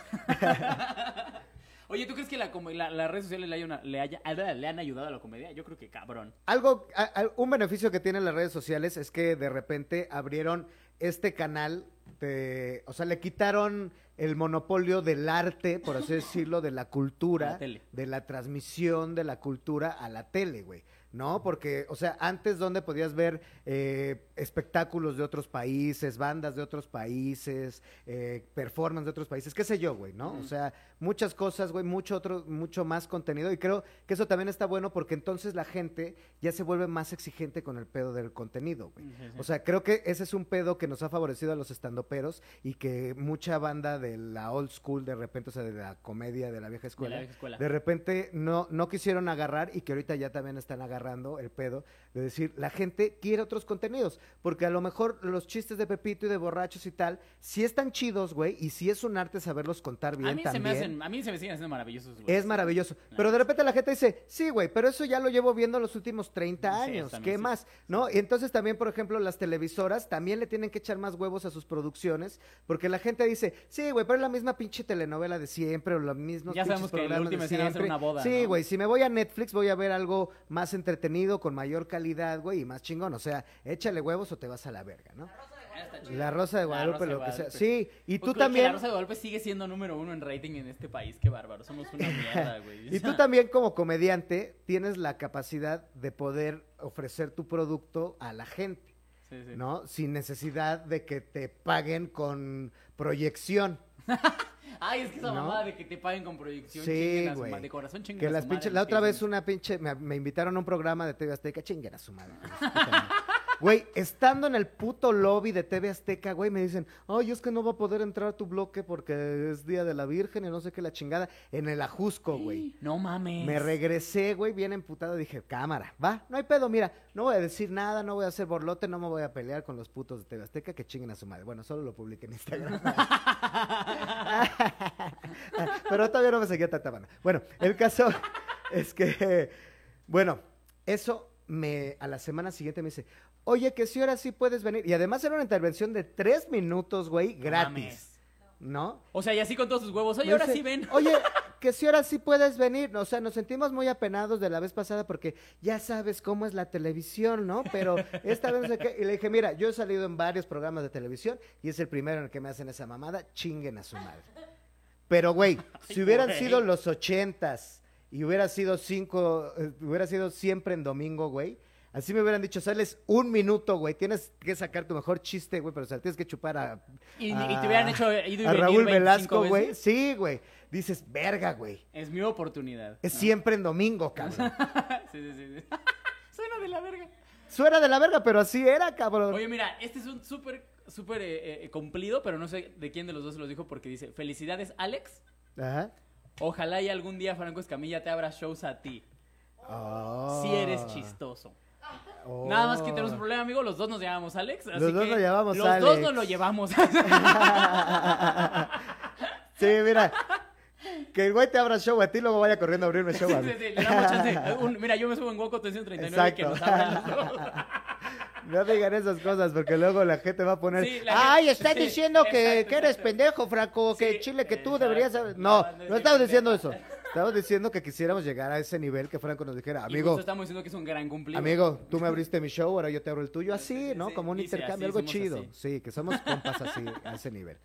Oye, ¿tú crees que la, la- las redes sociales le, haya le, haya- le han ayudado a la comedia? Yo creo que cabrón. Algo, a- a- un beneficio que tienen las redes sociales es que de repente abrieron este canal de, o sea, le quitaron el monopolio del arte, por así decirlo, de la cultura, la tele. de la transmisión de la cultura a la tele, güey. ¿No? Porque, o sea, antes donde podías ver eh, espectáculos de otros países, bandas de otros países, eh, performance de otros países, qué sé yo, güey, ¿no? O sea, muchas cosas, güey, mucho otro, mucho más contenido. Y creo que eso también está bueno porque entonces la gente ya se vuelve más exigente con el pedo del contenido, güey. O sea, creo que ese es un pedo que nos ha favorecido a los estandoperos y que mucha banda de la old school, de repente, o sea, de la comedia de la vieja escuela, vieja escuela. de repente no, no quisieron agarrar y que ahorita ya también están agarrando el pedo de decir, la gente quiere otros contenidos, porque a lo mejor los chistes de Pepito y de borrachos y tal, sí están chidos, güey, y sí es un arte saberlos contar bien a mí se también. me hacen, a mí se me siguen haciendo maravillosos. güey. Es maravilloso. Pero de repente la gente dice, sí, güey, pero eso ya lo llevo viendo los últimos 30 Sí, años. ¿Qué sí. más? ¿No? Y entonces también, por ejemplo, las televisoras también le tienen que echar más huevos a sus producciones, porque la gente dice, sí, güey, pero es la misma pinche telenovela de siempre, o los mismos Ya sabemos que la programas última de escena va a ser siempre. una boda, Sí, ¿no? güey, si me voy a Netflix voy a ver algo más entretenido, con mayor calidad, güey, y más chingón. O sea, échale huevos o te vas a la verga, ¿no? La Rosa de La Guadalupe, Rosa de lo que sea. Guadalupe. Sí, y Pues tú también... La Rosa de Guadalupe sigue siendo número uno en rating en este país. Qué bárbaro. Somos una mierda, güey. Y tú también como comediante tienes la capacidad de poder ofrecer tu producto a la gente, Sí, sí. ¿no? Sin necesidad de que te paguen con proyección. Ay, es que esa ¿No? mamada de que te paguen con proyección. Sí, su güey. De corazón chinguen Que a su las pinches, no la otra vez una pinche, me, me invitaron a un programa de TV Azteca, chinguen a su madre. Güey, estando en el puto lobby de TV Azteca, güey, me dicen, ay, es que no va a poder entrar a tu bloque porque es Día de la Virgen y no sé qué la chingada, en el Ajusco, güey. No mames. Me regresé, güey, bien emputado. Dije, cámara, va, no hay pedo, mira, no voy a decir nada, no voy a hacer borlote, no me voy a pelear con los putos de TV Azteca que chinguen a su madre. Bueno, solo lo publiqué en Instagram. Pero todavía no me seguía tanta. Bueno, el caso es que, bueno, eso me, a la semana siguiente me dice, oye, que si ahora sí puedes venir. Y además era una intervención de tres minutos, güey, gratis. ¿No? O sea, y así con todos sus huevos. Oye, Me ahora dice, sí ven. Oye, que si ahora sí puedes venir. O sea, nos sentimos muy apenados de la vez pasada porque ya sabes cómo es la televisión, ¿no? Pero esta vez no sé qué. Y le dije, mira, yo he salido en varios programas de televisión y es el primero en el que me hacen esa mamada. Chinguen a su madre. Pero, güey, si hubieran güey. sido los ochentas, y hubiera sido cinco, eh, hubiera sido siempre en domingo, güey. Así me hubieran dicho, sales un minuto, güey. Tienes que sacar tu mejor chiste, güey, pero o sea, tienes que chupar a. Y, te hubieran hecho ido y a Raúl 25 Velasco, güey. Sí, güey. Dices, verga, güey. Es mi oportunidad. Es ¿no? siempre en domingo, cabrón. sí, sí, sí. sí. Suena de la verga. Suena de la verga, pero así era, cabrón. Oye, mira, este es un súper, súper eh, eh, cumplido, pero no sé de quién de los dos se los dijo porque dice, felicidades, Alex. Ajá. Ojalá y algún día Franco Escamilla te abra shows a ti. Oh. Si eres chistoso. Oh. Nada más que tenemos un problema, amigo. Los dos nos llamamos Alex. Así Los dos que nos llamamos Los dos Alex. nos lo llevamos. sí, mira. Que el güey te abra show a ti, luego vaya corriendo a abrirme show Sí, a sí, mí. sí, le damos chance. Un- mira, yo me subo en Woco 339 que Exacto. nos abran los shows. No digan esas cosas porque luego la gente va a poner. Sí, Ay, gente- estás sí, diciendo que, exacto, que eres exacto. pendejo, Franco, que Sí, Chile, que tú exacto. deberías. No, No, no no, es estamos que diciendo eso. Estamos diciendo que quisiéramos llegar a ese nivel que Franco nos dijera, amigo, estamos diciendo que es un gran cumplido. amigo, tú me abriste mi show, ahora yo te abro el tuyo. Sí, Así, sí, ¿no? sí. Como un Dice, intercambio, algo chido. así. Sí, que somos compas así, a ese nivel.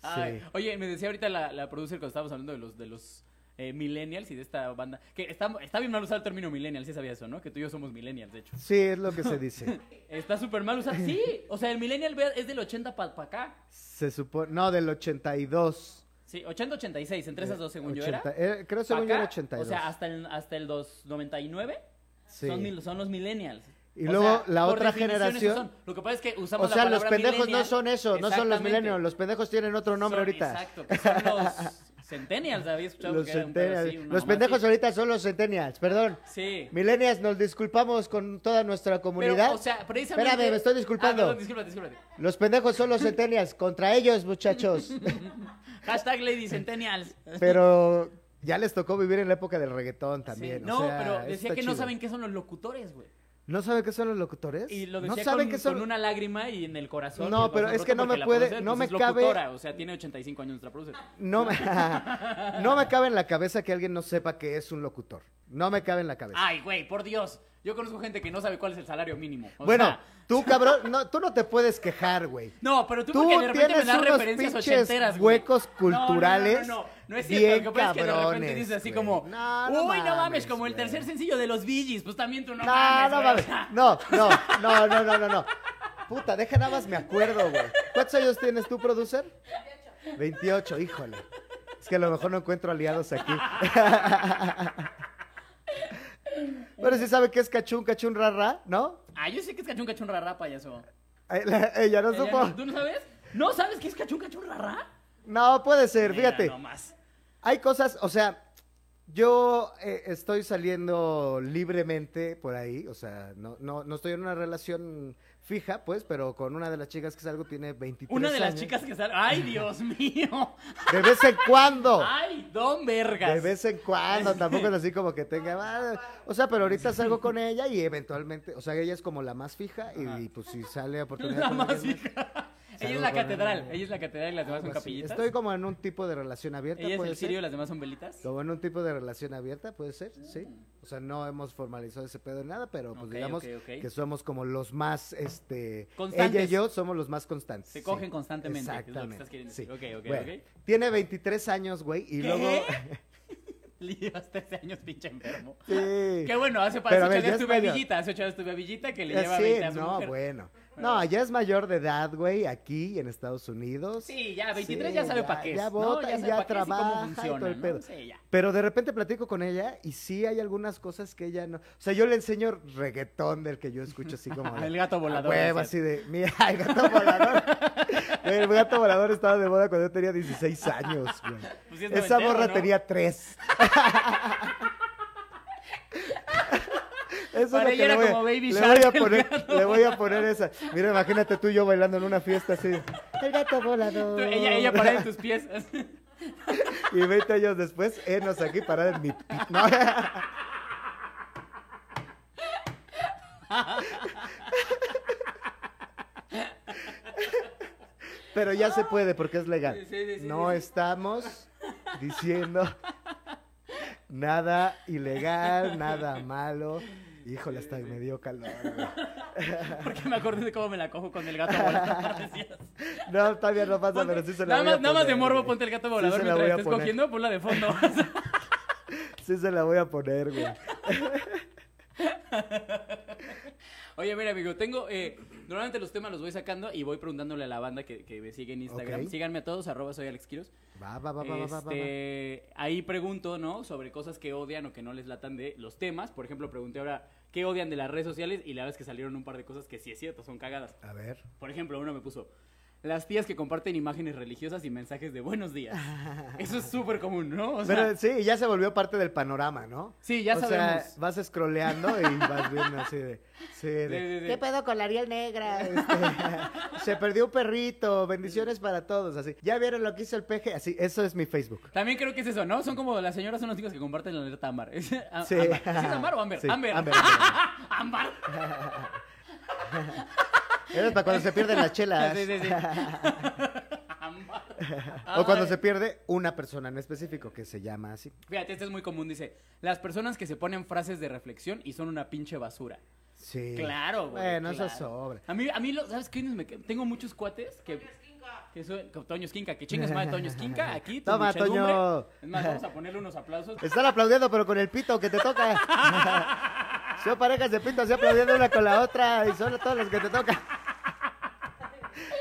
Ay, Sí. Oye, me decía ahorita la, la producer cuando estábamos hablando de los de los eh, millennials y de esta banda. Que está, está bien mal usar el término millennials, sí sabía eso, ¿no? Que tú y yo somos millennials, de hecho. Sí, es lo que se dice. Está súper mal usar. Sí, o sea, el millennial es del 80 para acá. Se supone, no, del 82. Sí, 80-86, entre esas dos, según yo era. 80, eh, creo Pa' según yo era acá, 82. O sea, hasta el, hasta el 299 Sí. son, son los millennials. Y O luego sea, la otra generación- son. Lo que pasa es que usamos O sea, la los pendejos no son eso, no son los millennials. Los pendejos tienen otro nombre Son- ahorita. Exacto, que son los centennials, había escuchado Los, que era un pedo centennials. así, una los pendejos así. ahorita son los centennials, perdón. Sí. Millennials, nos disculpamos con toda nuestra comunidad. Pero, o sea, precisamente... Espérame, me estoy disculpando. Ah, discúlpate, discúlpate. Los pendejos son los centennials, contra ellos, muchachos. Hashtag Lady Centennials. Pero ya les tocó vivir en la época del reggaetón Sí, también. o No, sea, pero decía que no saben qué son los locutores, güey. ¿No saben qué son los locutores? Y lo ¿No decía saben con, qué son? con una lágrima y en el corazón. No, pero es que no me puede- producer, no pues, me es cabe- locutora, O sea, tiene 85 años nuestra producer. No me, no me cabe en la cabeza que alguien no sepa que es un locutor. No me cabe en la cabeza. Ay, güey, por Dios. Yo conozco gente que no sabe cuál es el salario mínimo. O bueno, sea, tú, cabrón, no, tú no te puedes quejar, güey. No, pero tú, Tú porque de repente me das referencias ochenteras, güey. huecos No, no, no, culturales No, no, no, es bien cierto. Lo que pasa es que de repente dices así güey. como, No, no uy, no mames, como el tercer sencillo de los Gees, pues también tú no, No, mames, no mames. No, no, no, no, no, no, no. Puta, deja nada más me acuerdo, güey. ¿Cuántos años tienes tú, producer? 28, híjole. Es que a lo mejor no encuentro aliados aquí. Pero sí sabe que es cachún, cachún, rara, ¿no? Ah, yo sé que es cachún cachún rarra, payaso. La- Ella no Ella supo. no- ¿Tú no sabes? ¿No sabes qué es cachún cachún rarra? No, puede ser, Mira fíjate. nomás. Hay cosas, o sea, yo eh, estoy saliendo libremente por ahí, o sea, no, no, no estoy en una relación fija, pues, pero con una de las chicas que salgo tiene 23 Una de las chicas que sale. ¡Ay, Dios mío! De vez en cuando. ¡Ay, don Vergas! De vez en cuando, tampoco es así como que tenga... ah, O sea, pero ahorita salgo con ella y eventualmente, o sea, ella es como la más fija y, pues si sale oportunidad... La más hija. Ella es la catedral. Ella es la catedral y las demás son así. capillitas. Estoy como en un tipo de relación abierta, Ella es el sirio y las demás son velitas. Como en un tipo de relación abierta, puede ser, sí. O sea, no hemos formalizado ese pedo en nada, pero pues digamos que somos como los más, este... Constantes. Ella y yo somos los más constantes. Se cogen constantemente, es lo que Exactamente. estás queriendo sí. decir. Ok, ok, Bueno, ok. Tiene 23 años, güey, y ¿Qué? luego... Le llevas 13 años pinche enfermo. sí. Qué bueno, hace para a hace ver, ocho ya días es tuve a. Villita, hace ocho días tuve a Villita que le Eh, lleva sí, 20 a su no, mujer. bueno. No, ya es mayor de edad, güey, aquí en Estados Unidos. Sí, ya, 23 Sí, ya sabe ya- para qué es. ya ¿no? vota y sabe ya y cómo trabaja y funciona, todo el ¿no? pedo. Sí, ya. Pero de repente platico con ella y sí hay algunas cosas que ella no. O sea, yo le enseño reggaetón del que yo escucho así como. El gato "A volador, huevo, así de. Mira, el gato volador. El gato volador estaba de moda cuando yo tenía 16 años, güey. Pues es Esa morra ¿no? tenía 3. Eso Para es lo que ella le era voy, a- como Baby le Shark, voy a poner, gato le voy a poner esa. Mira, imagínate tú y yo bailando en una fiesta así. El gato volador. Tú- ella, ella parada en tus pies. Y 20 años después, enos aquí parada en mi... No. Pero ya se puede porque es legal. Sí, sí, sí, no sí. estamos diciendo nada ilegal, nada malo. Híjole, hasta me dio calor. Porque me acordé de cómo me la cojo con el gato volador. No, todavía no pasa, Ponte- pero sí se la nada voy a más, nada más de morbo, ponte el gato Sí volador voy mientras a estés cogiendo, ponla de fondo. Sí se la voy a poner, güey. Oye, mira, amigo, tengo. Eh, normalmente los temas los voy sacando y voy preguntándole a la banda que, que me sigue en Instagram. Síganme a todos, arroba soy Alex Quiroz. Va, va, va, va, va, va, va, va. Este, ahí pregunto, ¿no? Sobre cosas que odian o que no les latan de los temas. Por ejemplo, pregunté ahora qué odian de las redes sociales y la verdad es que salieron un par de cosas que sí es cierto, son cagadas. A ver. Por ejemplo, uno me puso las tías que comparten imágenes religiosas y mensajes de buenos días. Eso es súper común, ¿no? O sea, Pero sí, ya se volvió parte del panorama, ¿no? sí, ya o sabemos. sea, vas scrolleando y vas viendo así de... Sí, de. ¿Qué pedo con la Ariel Negra? Este, se perdió un perrito, bendiciones para todos, así. ¿Ya vieron lo que hizo el peje? Así, eso es mi Facebook. También creo que es eso, ¿no? Son como las señoras son los chicos que comparten la alerta ámbar. ¿Es, a- Sí. ámbar. ¿Sí es o ámbar? Sí, ámbar. ámbar, ámbar. Eso es para cuando se pierden las chelas. Sí, sí, sí. Ámbar. O cuando se pierde una persona en específico que se llama así. Fíjate, este es muy común, dice. Las personas que se ponen frases de reflexión y son una pinche basura. Sí. Claro, güey. Bueno, eso claro. sobra. A mí, a mí lo- ¿sabes qué? Me tengo muchos cuates que... Que con Toño Esquinca, que chingas madre Toño Esquinca, aquí tu Toma. Toño. Es más, vamos a ponerle unos aplausos. Están aplaudiendo, pero con el pito que te toca. son parejas de pito así aplaudiendo una con la otra y son todas las que te tocan.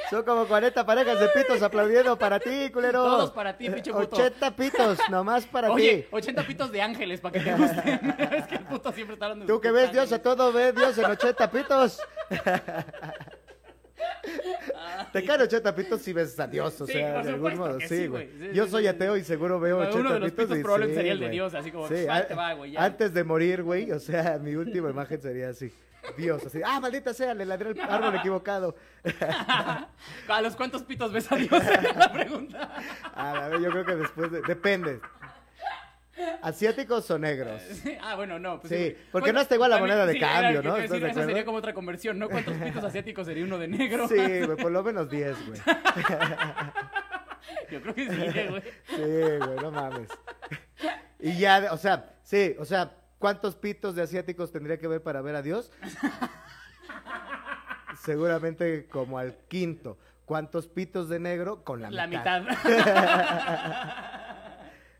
Son como 40 parejas de pitos aplaudiendo para ti, culero. Todos para ti, pinche puto. 80 pitos, nomás para Oye, ti. 80 pitos de ángeles para que te gusten. es que el puto siempre está hablando de Tú que ves Dios a ángeles. todo, ves Dios en 80 pitos. Te caen 80 pitos si ves a Dios, o Sí, sea, de algún modo. Sí, güey. Sí, Yo soy ateo y seguro veo Uno 80 de los pitos. pitos y probablemente sería el de. Dios, así como, Sí, "Ahí a- te va, güey, ya". Antes de morir, güey, o sea, mi última imagen sería así. Dios, así. Ah, maldita sea, le ladré el árbol equivocado. ¿A los cuántos pitos ves a Dios? Es la pregunta. A ver, yo creo que después de... Depende. ¿Asiáticos o negros? ah, bueno, no. Pues, Sí, porque Bueno, no está igual la moneda de sí, era cambio, que ¿no? te iba a ¿Estás decir, Esa sería como otra conversión, ¿no? ¿Cuántos pitos asiáticos sería uno de negro? Sí, güey, por lo menos 10, güey. Yo creo que sí, güey. Sí, güey, no mames. Y ya, o sea, sí, o sea, ¿cuántos pitos de asiáticos tendría que ver para ver a Dios? Seguramente como al quinto. ¿Cuántos pitos de negro? Con la, La mitad. mitad.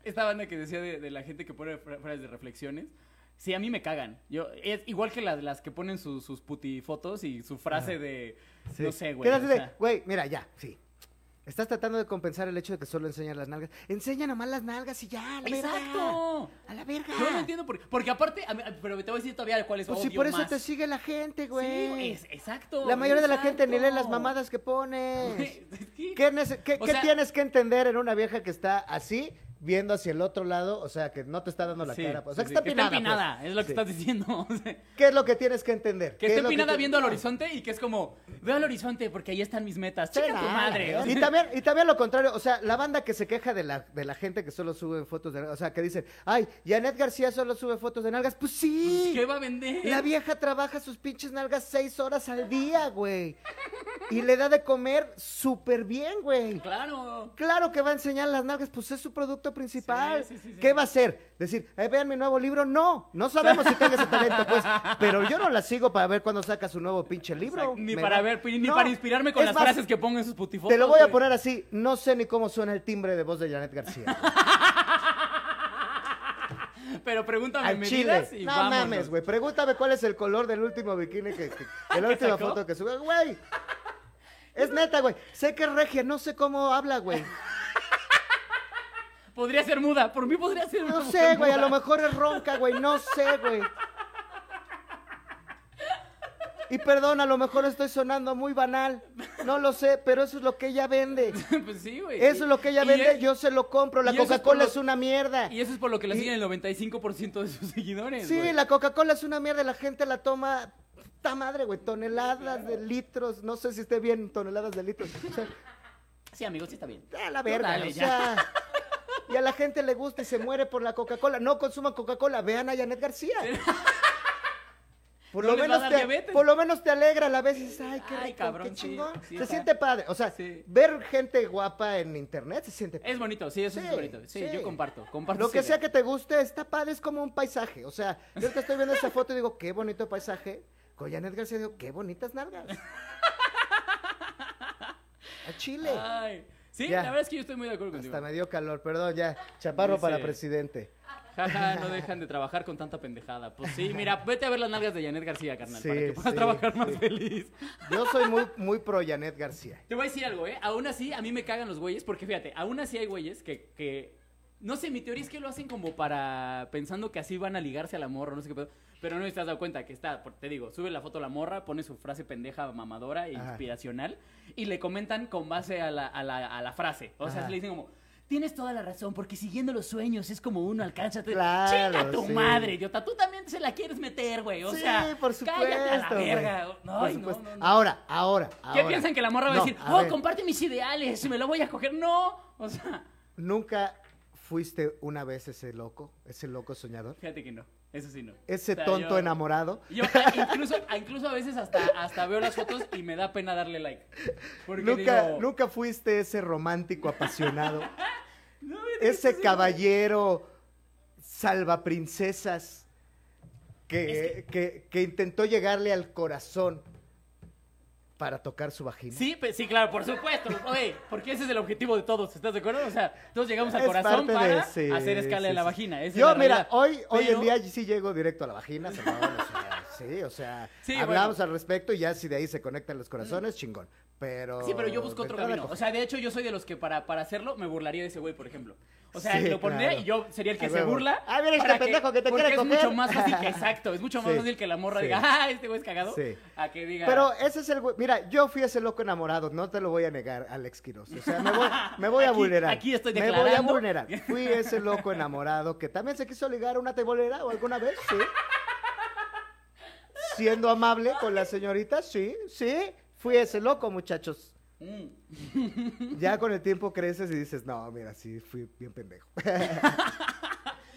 Esta banda que decía de, de la gente que pone fra- frases de reflexiones. Sí, a mí me cagan. Yo, es igual que las, las que ponen su- sus putifotos y su frase de. Sí. No sé, güey. ¿Qué o haces de, Güey, mira, ya, sí. Estás tratando de compensar el hecho de que solo enseñan las nalgas. Enseña nomás las nalgas y ya, a la verga. ¡Exacto! A la verga. Yo no entiendo por qué. Porque aparte, a mí- pero te voy a decir todavía cuál es Pues si por eso más. te sigue la gente, Sí, güey. es- exacto. la mayoría de la gente ni lee las mamadas que pones. ¿Qué, qué- O qué sea- tienes que entender en una vieja que está así, viendo hacia el otro lado? O sea, que no te está dando la Sí, cara. pues, O sea, sí, que sí, está empinada. pues. es lo que estás diciendo. o sea, ¿Qué es lo que tienes que entender? que ¿Qué esté es lo empinada viendo al No. horizonte y que es como, veo al horizonte porque ahí están mis metas. Sí, Chica tu madre. Y también, y también lo contrario, o sea, la banda que se queja de la, de la gente que solo sube fotos de o sea, que dicen, ay, Janet García solo sube fotos de nalgas. Pues sí. ¿Qué va a vender? La vieja trabaja sus pinches nalgas seis horas al día, güey. Y le da de comer súper bien, güey. Claro. Claro que va a enseñar las nalgas, pues es su producto principal. Sí, sí, sí, sí. ¿Qué va a hacer? Decir, "Eh, vean mi nuevo libro. No, no sabemos si tenga ese talento, pues. Pero yo no la sigo para ver cuándo saca su nuevo pinche libro. Ni Me para va- ver, ni No, para inspirarme con es las más, frases que pongo en sus putifotos. Te lo voy a poner así. No sé ni cómo suena el timbre de voz de Janet García. Pero pregúntame Al medidas chile. y No vámonos. mames, güey. Pregúntame cuál es el color del último bikini que. que- la ¿Que última sacó? foto que sube. Güey. Es neta, güey. Sé que es regia, no sé cómo habla, güey. Podría ser muda, por mí podría ser No sé, güey. A lo mejor es ronca, güey. No sé, güey. Y perdón, a lo mejor estoy sonando muy banal. No lo sé, pero eso es lo que ella vende. pues sí, güey. Eso es lo que ella vende, es- yo se lo compro. La es Coca-Cola lo- es una mierda. Y eso es por lo que la Y- siguen el 95% de sus seguidores. Sí, la Coca-Cola es una mierda, la gente la toma, puta madre, güey, toneladas de litros, no sé si esté bien, toneladas de litros. O sea, Sí, amigos, sí está bien. a la verga, dale, o sea, y a la gente le gusta y se muere por la Coca-Cola. No consuman Coca-Cola, vean a Janet García. Por No lo, menos te, por lo menos te alegra a la vez y dices, ay, qué Ay, rico, cabrón, qué sí, chingón. sí, se está- siente padre. O sea, Sí. ver gente guapa en internet se siente Es bonito, sí, eso Sí, es bonito. Sí, sí. yo comparto, comparto. Lo que sea que te guste, está padre, es como un paisaje. O sea, yo te estoy viendo esa foto y digo, qué bonito paisaje. Con Janet García digo, qué bonitas nalgas. A Chile. Ay. Sí, Ya. la verdad es que yo estoy muy de acuerdo contigo. Hasta me dio calor, perdón, ya. Chaparro Dice- para presidente. Jaja, no dejan de trabajar con tanta pendejada. Pues sí, mira, vete a ver las nalgas de Janet García, carnal, para que puedas sí, trabajar más sí. feliz. Yo soy muy, muy pro Janet García. Te voy a decir algo, ¿eh? Aún así, a mí me cagan los güeyes, porque fíjate, aún así hay güeyes que, que... No sé, mi teoría es que lo hacen como para... Pensando que así van a ligarse a la morra, no sé qué pedo. Pero no te has dado cuenta que está, te digo, sube la foto a la morra, pone su frase pendeja, mamadora e Ajá. inspiracional, y le comentan con base a la, a la, a la frase. O sea, Ajá. le dicen como... Tienes toda la razón, porque siguiendo los sueños es como uno alcanza. a- Claro, ¡Chinga tu sí. madre, idiota! Tú también se la quieres meter, güey. O sí, sea, por supuesto. cállate a la verga. No, supuesto. no, no. Ahora, ahora, ¿Qué ahora. piensan que la morra va a No, decir? a oh, ver, comparte mis ideales, me lo voy a coger. No, o sea, ¿Nunca fuiste una vez ese loco, ese loco soñador? fíjate que no, eso sí no. Ese O sea, tonto yo- enamorado. Yo incluso, a- incluso a veces hasta, hasta veo las fotos y me da pena darle like. Nunca, digo, nunca fuiste ese romántico apasionado. no, ese caballero salvaprincesas que, Es que... que intentó llegarle al corazón para tocar su vagina. Sí, sí, claro, por supuesto. Oye, porque ese es el objetivo de todos, ¿estás de acuerdo? O sea, todos llegamos al Es corazón de- para sí, hacer escala sí, en la vagina. esa es Yo, la mira, hoy, hoy en día sí llego directo a la vagina, Salvador, o sea, sí, o sea, hablamos bueno. al respecto y ya si de ahí se conectan los corazones, chingón. Pero. Sí, pero yo busco de otro camino. O sea, de hecho, yo soy de los que para, para hacerlo me burlaría de ese güey, por ejemplo. O sea, Sí, lo pondría claro. y yo sería el que se burla. Ah, mira este pendejo que te porque quiere es coger. mucho más fácil que, exacto, es mucho más Sí, fácil que la morra sí. diga, ah, este güey es cagado, Sí. a que diga... Pero ese es el güey. Mira, yo fui ese loco enamorado, no te lo voy a negar, Alex Quiroz. O sea, me voy, me voy a Aquí- vulnerar. aquí estoy Me voy a declarando. vulnerar. Fui ese loco enamorado que también se quiso ligar a una tebolera o alguna vez, sí. Siendo amable con la señorita, sí, sí. Fui ese loco, muchachos. Mm. Ya con el tiempo creces y dices, no, mira, sí, fui bien pendejo.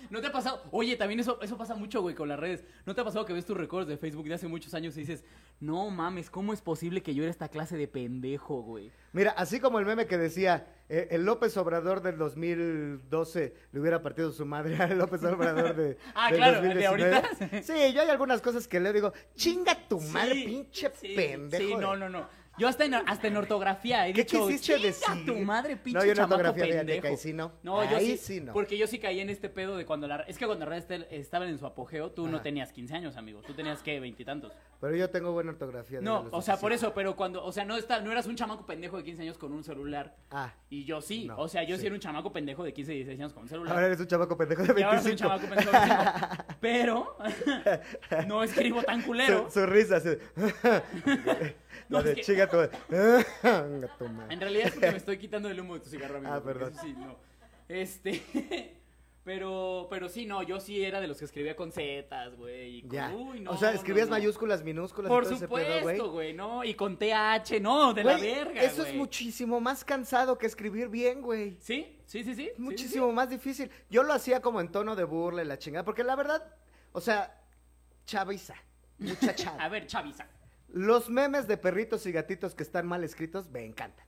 ¿No te ha pasado? Oye, también eso, eso pasa mucho, güey, con las redes. ¿No te ha pasado que ves tus recuerdos de Facebook de hace muchos años y dices, no mames, ¿cómo es posible que yo era esta clase de pendejo, güey? Mira, así como el meme que decía, eh, el López Obrador del 2012 le hubiera partido su madre al López Obrador de, Ah, del claro, el de 2019. ahorita. Sí, yo hay algunas cosas que le digo, chinga tu madre, Sí, pinche sí, pendejo. Sí, no, no, no. Yo hasta en, hasta en ortografía he ¿Qué dicho, quisiste "Chinga decir?" tu madre, pinche No, yo en chamaco ortografía, pendejo. ahí sí no. No, yo sí, sí no. Porque yo sí caí en este pedo de cuando la... Es que cuando te- estaban en su apogeo, tú no Ajá. tenías 15 años, amigo. Tú tenías, ¿qué? Veintitantos. Pero yo tengo buena ortografía. No, o sea, por 17. eso, pero cuando... O sea, no, está, no eras un chamaco pendejo de 15 años con un celular. Ah, Y yo sí. No, o sea, yo sí. sí. era un chamaco pendejo de 15, 16 años con un celular. ahora eres un chamaco pendejo de y ahora soy un 25. chamaco pendejo de 25. Pero no escribo tan culero. Su, su risa. No, de que- chinga tu. En realidad es porque me estoy quitando el humo de tu cigarro, amigo. Ah, perdón. eso sí, no. Este. Pero, pero sí, no, yo sí era de los que escribía con zetas, güey. Ya. Uy, no, o sea, escribías no. mayúsculas, minúsculas Por y todo supuesto, güey, ¿no? Y con TH, no, de la Güey, verga, Eso es muchísimo más cansado que escribir bien, güey. Sí, sí, sí, sí. sí, sí, Muchísimo más difícil. Yo lo hacía como en tono de burla y la chingada, porque la verdad, o sea, chaviza, sí. A ver, Chavisa. Los memes de perritos y gatitos que están mal escritos me encantan.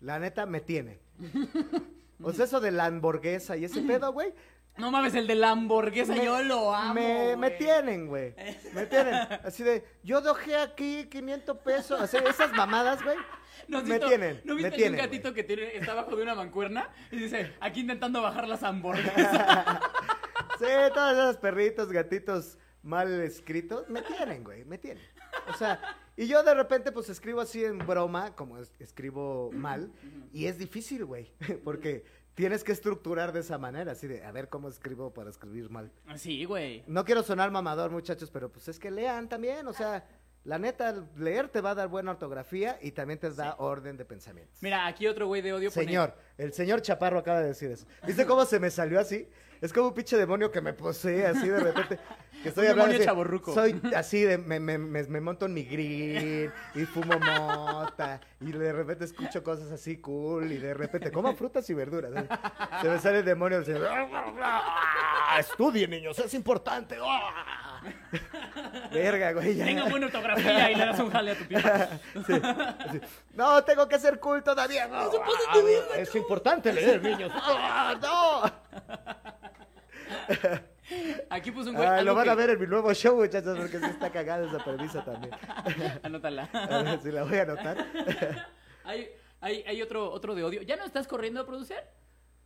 La neta, me tienen. O sea, eso de la hamburguesa y ese pedo, güey. No mames, el de la hamburguesa, me- yo lo amo. Me, me tienen, güey. Me tienen. Así de, yo dejé aquí 500 pesos. Así, esas mamadas, güey. ¿No me visto- tienen, ¿No me viste tienen, un gatito que tiene, está bajo de una mancuerna y dice, aquí intentando bajar las hamburguesas? Sí, todos esos perritos, gatitos mal escritos, me tienen, güey, me tienen. O sea, y yo de repente pues escribo así en broma, como es- escribo mal, y es difícil, güey, porque tienes que estructurar de esa manera, así de, a ver cómo escribo para escribir mal. Sí, güey. No quiero sonar mamador, muchachos, pero pues es que lean también, o sea, la neta, leer te va a dar buena ortografía y también te da orden de pensamientos. Mira, aquí otro güey de odio pone- Señor, el señor Chaparro acaba de decir eso. ¿Viste cómo se me salió así? Es como un pinche demonio que me posee así de repente. Que estoy Un hablando demonio así, chavorruco. Soy así de, me, me, me, me monto en mi grill y fumo mota y de repente escucho cosas así cool y de repente como frutas y verduras. ¿eh? Se me sale el demonio señor. "Ah, Estudien, niños, es importante. Ah". Verga, güey. ya. Tengo buena ortografía y le das un jale a tu. Sí, así. No, tengo que ser cool todavía. No, es importante leer, niños. Ah, no. Aquí puso un güey. Ah, lo van a ver en mi nuevo show, muchachos, porque sí está cagada esa premisa también. Anótala. A ver si la voy a anotar. hay, hay, hay otro, otro de odio. ¿Ya no estás corriendo a producir?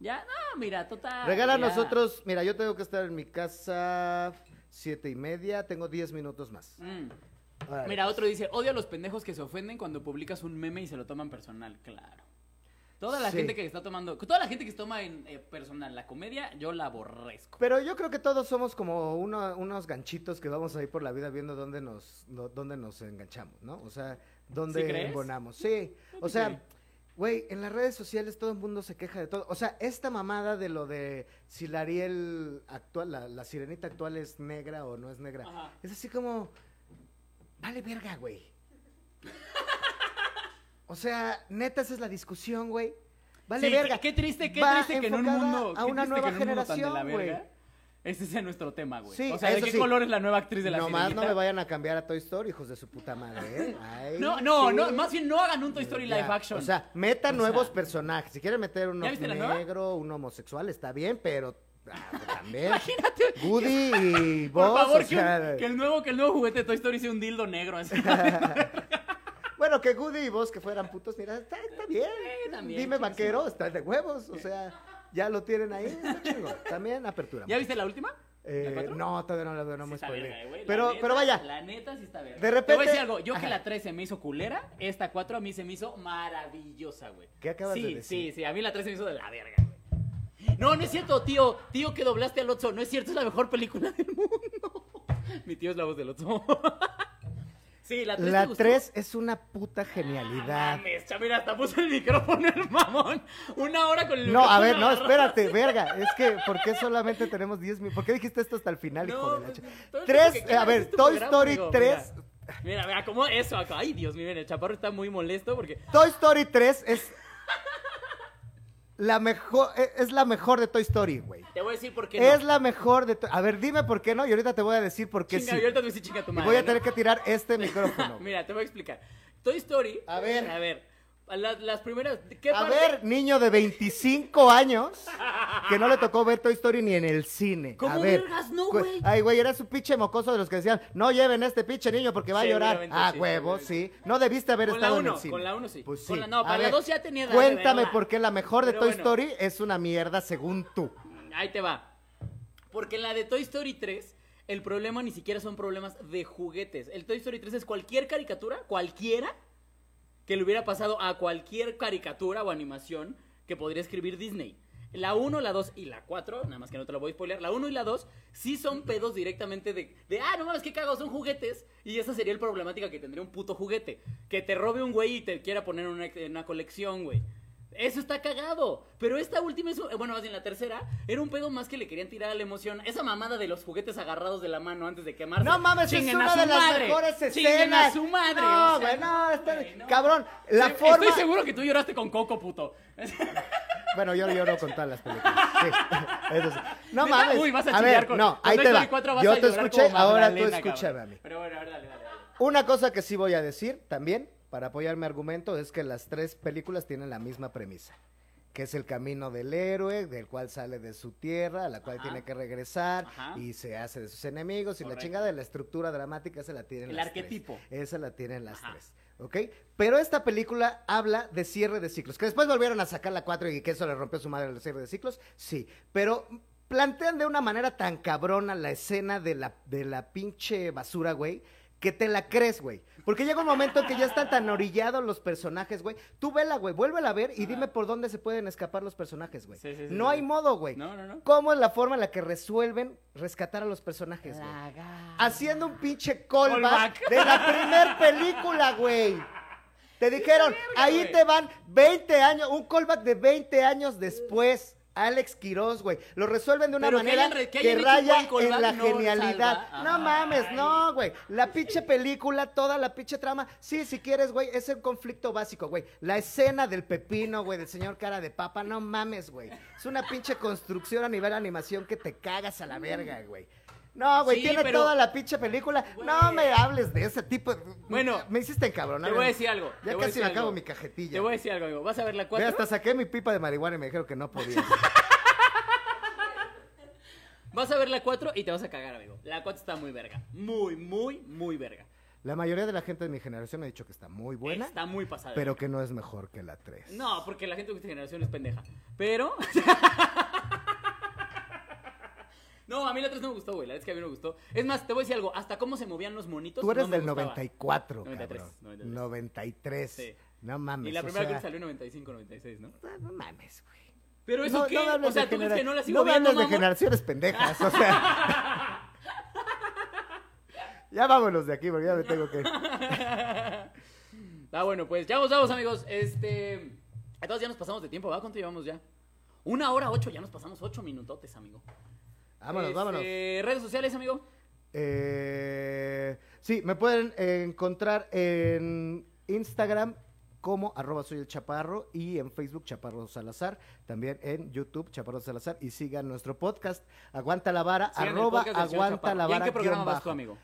Ya, no, mira, total. Regala nosotros, mira, yo tengo que estar en mi casa siete y media, tengo diez minutos más. Mm. Mira, otro dice, odio a los pendejos que se ofenden cuando publicas un meme y se lo toman personal. Claro. Toda la Sí. gente que está tomando, toda la gente que se toma en eh, personal la comedia, yo la aborrezco. Pero yo creo que todos somos como uno- unos ganchitos que vamos a ir por la vida viendo dónde nos, no- dónde nos enganchamos, ¿no? O sea, dónde ¿Sí embonamos. Sí, o sea, güey, en las redes sociales todo el mundo se queja de todo. O sea, esta mamada de lo de si la Ariel actual, la, la sirenita actual es negra o no es negra. Ajá. Es así como, vale verga, güey. O sea, neta, esa es la discusión, güey. Vale Sí, verga. Qué, triste, qué Va triste que en un mundo. a una nueva generación, güey. Ese sea nuestro tema, güey. Sí, o sea, ¿de qué sí. color es la nueva actriz de la Nomás no Sirenita? me vayan a cambiar a Toy Story, hijos de su puta madre, ¿eh? Ay, No, no, sí. no, más bien no hagan un Toy Story Ya, live action. O sea, metan O sea- nuevos personajes. Si quieren meter uno negro, un homosexual, está bien, pero ah, también. Imagínate. Woody y Por vos, favor, o que, un- sea, que el nuevo, que el nuevo juguete de Toy Story sea un dildo negro. Así. Bueno, que Woody y vos que fueran putos, mira, está, está bien. Sí, también, Dime vaquero, está de huevos. O sea, ya lo tienen ahí, está chingo. También apertura. ¿Ya viste la última? Eh, no, todavía no la veo, no Sí me Pero, neta- pero vaya, La neta sí está verga. De Te voy a repente- decir algo. Yo que la 3 se me hizo culera, esta 4 a mí se me hizo maravillosa, güey. ¿Qué acabas sí, de decir? Sí, sí, a mí la 3 se me hizo de la verga, güey. No, no es cierto, tío. Tío que doblaste al Otso. No es cierto, es la mejor película del mundo. Mi tío es la voz del Otso. sí, la 3 la 3 es una puta genialidad. Mames, cha, mira, hasta puso el micrófono el mamón. Una hora con el No, a ver, no, espérate, verga. Es que, ¿por qué solamente tenemos 10 minutos? ¿Por qué dijiste esto hasta el final, hijo No, de la pues, Tres, eh, a ver, Toy programa, Story amigo, 3. Mira, mira, mira, como eso acá. Ay, Dios mío, el chaparro está muy molesto porque. Toy Story 3 es la mejor, e- es la mejor de Toy Story, güey. Te voy a decir por qué. Es no. la mejor de Toy A ver, dime por qué no y ahorita te voy a decir por qué Chinga, sí. ahorita te voy a decir chinga tu Y madre. voy a ¿no? tener que tirar este micrófono. Mira, te voy a explicar. Toy Story. A ver. A ver. La- las primeras. ¿qué A parte- ver, niño de 25 años que no le tocó ver Toy Story ni en el cine. ¿Cómo a ver. vergas no, güey? Ay, güey, era su pinche mocoso de los que decían, no lleven a este pinche niño porque va a llorar. Ah, sí, huevos, seguramente. sí. No debiste haber Con la estado en uno, el cine. con la uno sí. Pues sí. Con la- no, A para la ver, dos ya tenía de Cuéntame verla. por qué la mejor de Pero Toy bueno. Story es una mierda según tú. Ahí te va. Porque en la de Toy Story 3, el problema ni siquiera son problemas de juguetes. El Toy Story 3 es cualquier caricatura, cualquiera, que le hubiera pasado a cualquier caricatura o animación que podría escribir Disney. La 1, la 2 y la 4, nada más que no te lo voy a spoiler, la 1 y la 2 sí son pedos directamente de, de ah, no mames, qué cagos, son juguetes. Y esa sería el problemática que tendría un puto juguete. Que te robe un güey y te quiera poner en una, una colección, güey. Eso está cagado. Pero esta última, es, bueno, más bien la tercera, era un pedo más que le querían tirar a la emoción. Esa mamada de los juguetes agarrados de la mano antes de quemarse. No mames, es una de las madre. mejores escenas. a su madre. No, o sea, güey, no, está- güey, no. cabrón, la Sí, forma... Estoy seguro que tú lloraste con Coco, puto. Bueno, yo lloro con todas las películas. Sí, eso sí. No mames. Uy, vas a, a ver, con no, ahí te va. 4 vas Yo te escuché, ahora tú escúchame a mí. Pero bueno, a ver, dale, dale, dale. Una cosa que sí voy a decir también, para apoyar mi argumento, es que las tres películas tienen la misma premisa. Que es el camino del héroe, del cual sale de su tierra, a la cual Ajá. tiene que regresar Ajá. y se hace de sus enemigos. Y la chingada de la estructura dramática, esa la tienen El las arquetipo. tres. Esa la tienen las Ajá. tres. ¿Ok? Pero esta película habla de cierre de ciclos. Que después volvieron a sacar la 4 y que eso le rompió su madre el cierre de ciclos. Sí. Pero plantean de una manera tan cabrona la escena de la, de la pinche basura, güey, que te la crees, güey. Porque llega un momento en que ya están tan orillados los personajes, güey. Tú vela, güey, vuélvela a ver y dime por dónde se pueden escapar los personajes, güey. Sí, sí, sí, no hay modo, güey. No, no, no. ¿Cómo es la forma en la que resuelven rescatar a los personajes, güey? Haciendo un pinche callback, Callback. de la primer película, güey. Te dijeron, verga, ahí güey. te van 20 años, un callback de 20 años después. Alex Quiroz, güey. Lo resuelven de una Pero que manera hayan que hayan raya en la no genialidad. salva. No mames, Ay. no, güey. La pinche película, toda la pinche trama. Sí, si quieres, güey, es el conflicto básico, güey. La escena del pepino, güey, del señor cara de papa, no mames, güey. Es una pinche construcción a nivel animación que te cagas a la verga, güey. No, güey, Sí, tiene pero- toda la pinche película. No me hables de ese tipo. Bueno, me hiciste encabronar. Te voy a decir algo. Ya casi me acabo mi cajetilla. Te voy a decir algo, amigo. ¿Vas a ver la Ve, 4? hasta saqué mi pipa de marihuana y me dijeron que no podía. Vas a ver la 4 y te vas a cagar, amigo. La 4 está muy verga. Muy, muy, muy verga. La mayoría de la gente de mi generación me ha dicho que está muy buena, Está muy pasada. pero que no es mejor que la 3. No, porque la gente de esta generación es pendeja. Pero. no, a mí la 3 no me gustó, güey. La verdad es que a mí me gustó. Es más, te voy a decy algo. Hasta cómo se movían los monitos. Tú eres no me del gustaba. 94, 93, cabrón. 93. 93. Sí. No mames. Y la o primera sea, que salió en 95, 96, ¿no? No mames, güey. Pero eso no, qué? no o sea, ¿tú crees que no la sigo no viendo, de generaciones pendejas, o sea. ya vámonos de aquí porque ya me tengo que. Ah, bueno, pues ya nos vamos, amigos. Este. Entonces ya nos pasamos de tiempo, ¿verdad? ¿Cuánto llevamos ya? Una hora ocho, ya nos pasamos ocho minutotes, amigo. Vámonos, Este, vámonos. Redes sociales, amigo. Eh, sí, me pueden encontrar en Instagram como arroba soy el chaparro y en Facebook Chaparro Salazar, también en YouTube Chaparro Salazar y sigan nuestro podcast Aguanta la vara, arroba aguanta la ¿Y en vara qué programa vas tú, amigo?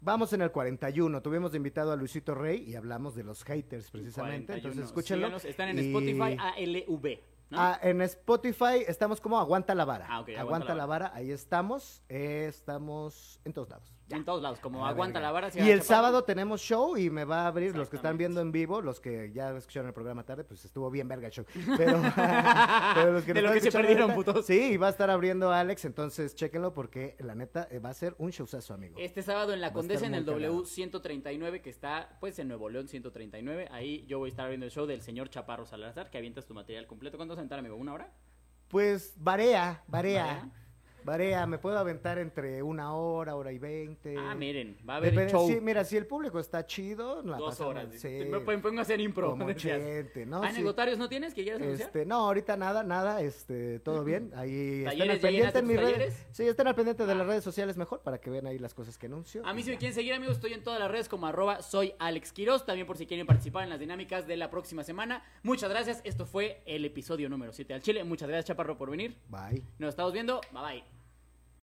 Vamos en el 41, tuvimos de invitado a Luisito Rey y hablamos de los haters precisamente, 41. entonces escúchenlo. Síganos, Están en Y- Spotify, ALV. ¿No? Ah, en Spotify estamos como Aguanta la Vara. Ah, Aguanta, Aguanta la, la vara. ahí estamos. eh, estamos en todos lados. Ya. En todos lados, como aguanta verga. la vara. Y el sábado tenemos show y me va a abrir los que están viendo en vivo, los que ya escucharon el programa tarde, pues estuvo bien verga el show. Pero, pero los que De nos lo que se perdieron, ahorita, putos. Sí, y va a estar abriendo Alex, entonces chéquenlo porque la neta eh, va a ser un showzazo, amigo. Este sábado en la Va Condesa en el muy cagado. W139 que está pues en Nuevo León 139. Ahí yo voy a estar viendo el show del señor Chaparro Salazar que avientas tu material completo. ¿Cuánto vas a aventar, amigo? ¿Una hora? Pues varía, varía. ¿Varía? Varía, me puedo aventar entre una hora, hora y veinte. Ah, miren, va a haber Depende- show. sí, mira, si el público está chido, la Dos horas. sí, Me pongo a hacer impro. como chente, ¿no? ¿Ah, Sí. ¿Anecdotarios no tienes que quieras anunciar? Este, no, ahorita nada, nada, este, todo bien. Ahí están al ¿Ya pendiente en mis redes. Sí, estén al pendiente de las redes sociales mejor para que vean ahí las cosas que anuncio. A mí si me quieren seguir, amigos, estoy en todas las redes como arroba soy Alex Quiroz. También por si quieren participar en las dinámicas de la próxima semana. Muchas gracias. Esto fue el episodio número 7 al Chile. Muchas gracias, Chaparro, por venir. Bye. Nos estamos viendo. Bye bye.